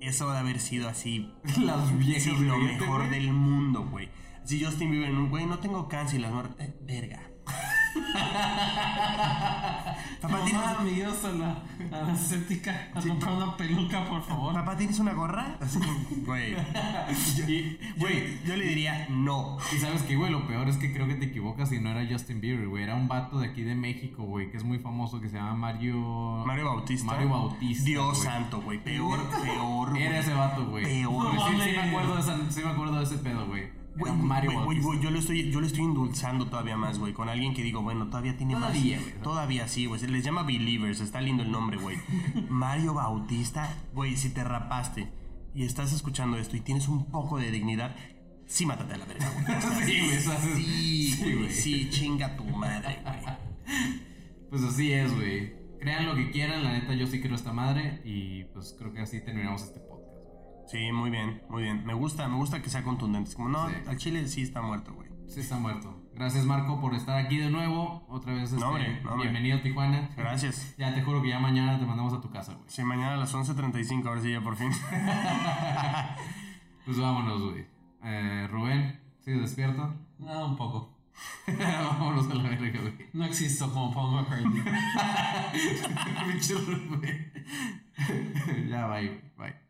Speaker 4: Eso de haber sido así.
Speaker 1: Las viejas
Speaker 4: Sí, lo mejor del mundo, güey. Si Justin Bieber en un güey, no tengo cáncer y las morras. eh, verga. Papá, ¿tienes,
Speaker 3: Mamá, me llevas a la, a la estética a comprar una peluca, por favor.
Speaker 4: papá, ¿tienes una gorra? Güey. Yo, güey, yo le diría no.
Speaker 1: Y sabes qué, güey, lo peor es que creo que te equivocas y no era Justin Bieber, güey. Era un vato de aquí de México, güey, que es muy famoso, que se llama Mario...
Speaker 4: Mario Bautista.
Speaker 1: Mario Bautista.
Speaker 4: Dios
Speaker 1: güey.
Speaker 4: santo, güey. Peor, peor.
Speaker 1: Era ese vato, güey.
Speaker 4: Peor.
Speaker 1: Güey, sí, sí me acuerdo de esa- sí me acuerdo de ese pedo, güey.
Speaker 4: Güey,
Speaker 1: Mario
Speaker 4: güey, güey,
Speaker 1: Bautista.
Speaker 4: güey, yo lo estoy, yo lo estoy endulzando todavía más, güey, con alguien que digo, bueno, todavía tiene
Speaker 1: Todavía,
Speaker 4: más.
Speaker 1: güey.
Speaker 4: Todavía sí, güey. Se les llama Believers, está lindo el nombre, güey. Mario Bautista, güey, si te rapaste y estás escuchando esto y tienes un poco de dignidad, sí mátate a la verga, güey.
Speaker 1: Sí, güey,
Speaker 4: Sí,
Speaker 1: sí,
Speaker 4: güey, sí, chinga tu madre, güey.
Speaker 1: Pues así es, güey. Crean lo que quieran, la neta yo sí quiero esta madre y pues creo que así terminamos este.
Speaker 4: Sí, muy bien, muy bien. Me gusta, me gusta que sea contundente. Como, no,
Speaker 1: Sí.
Speaker 4: al chile sí está muerto, güey.
Speaker 1: Sí está muerto. Gracias Marco por estar aquí de nuevo. Otra vez, este,
Speaker 4: hombre, no, hombre.
Speaker 1: bienvenido a Tijuana.
Speaker 4: Gracias.
Speaker 1: Ya te juro que ya mañana te mandamos a tu casa, güey.
Speaker 4: Sí, mañana a las 11.35, ahora sí ya por fin.
Speaker 1: Pues vámonos, güey. Eh, Rubén, ¿sigues despierto?
Speaker 3: Ah, un poco.
Speaker 1: vámonos a la verga, güey.
Speaker 3: No existo como Paul McCartney.
Speaker 1: Ya, bye, bye.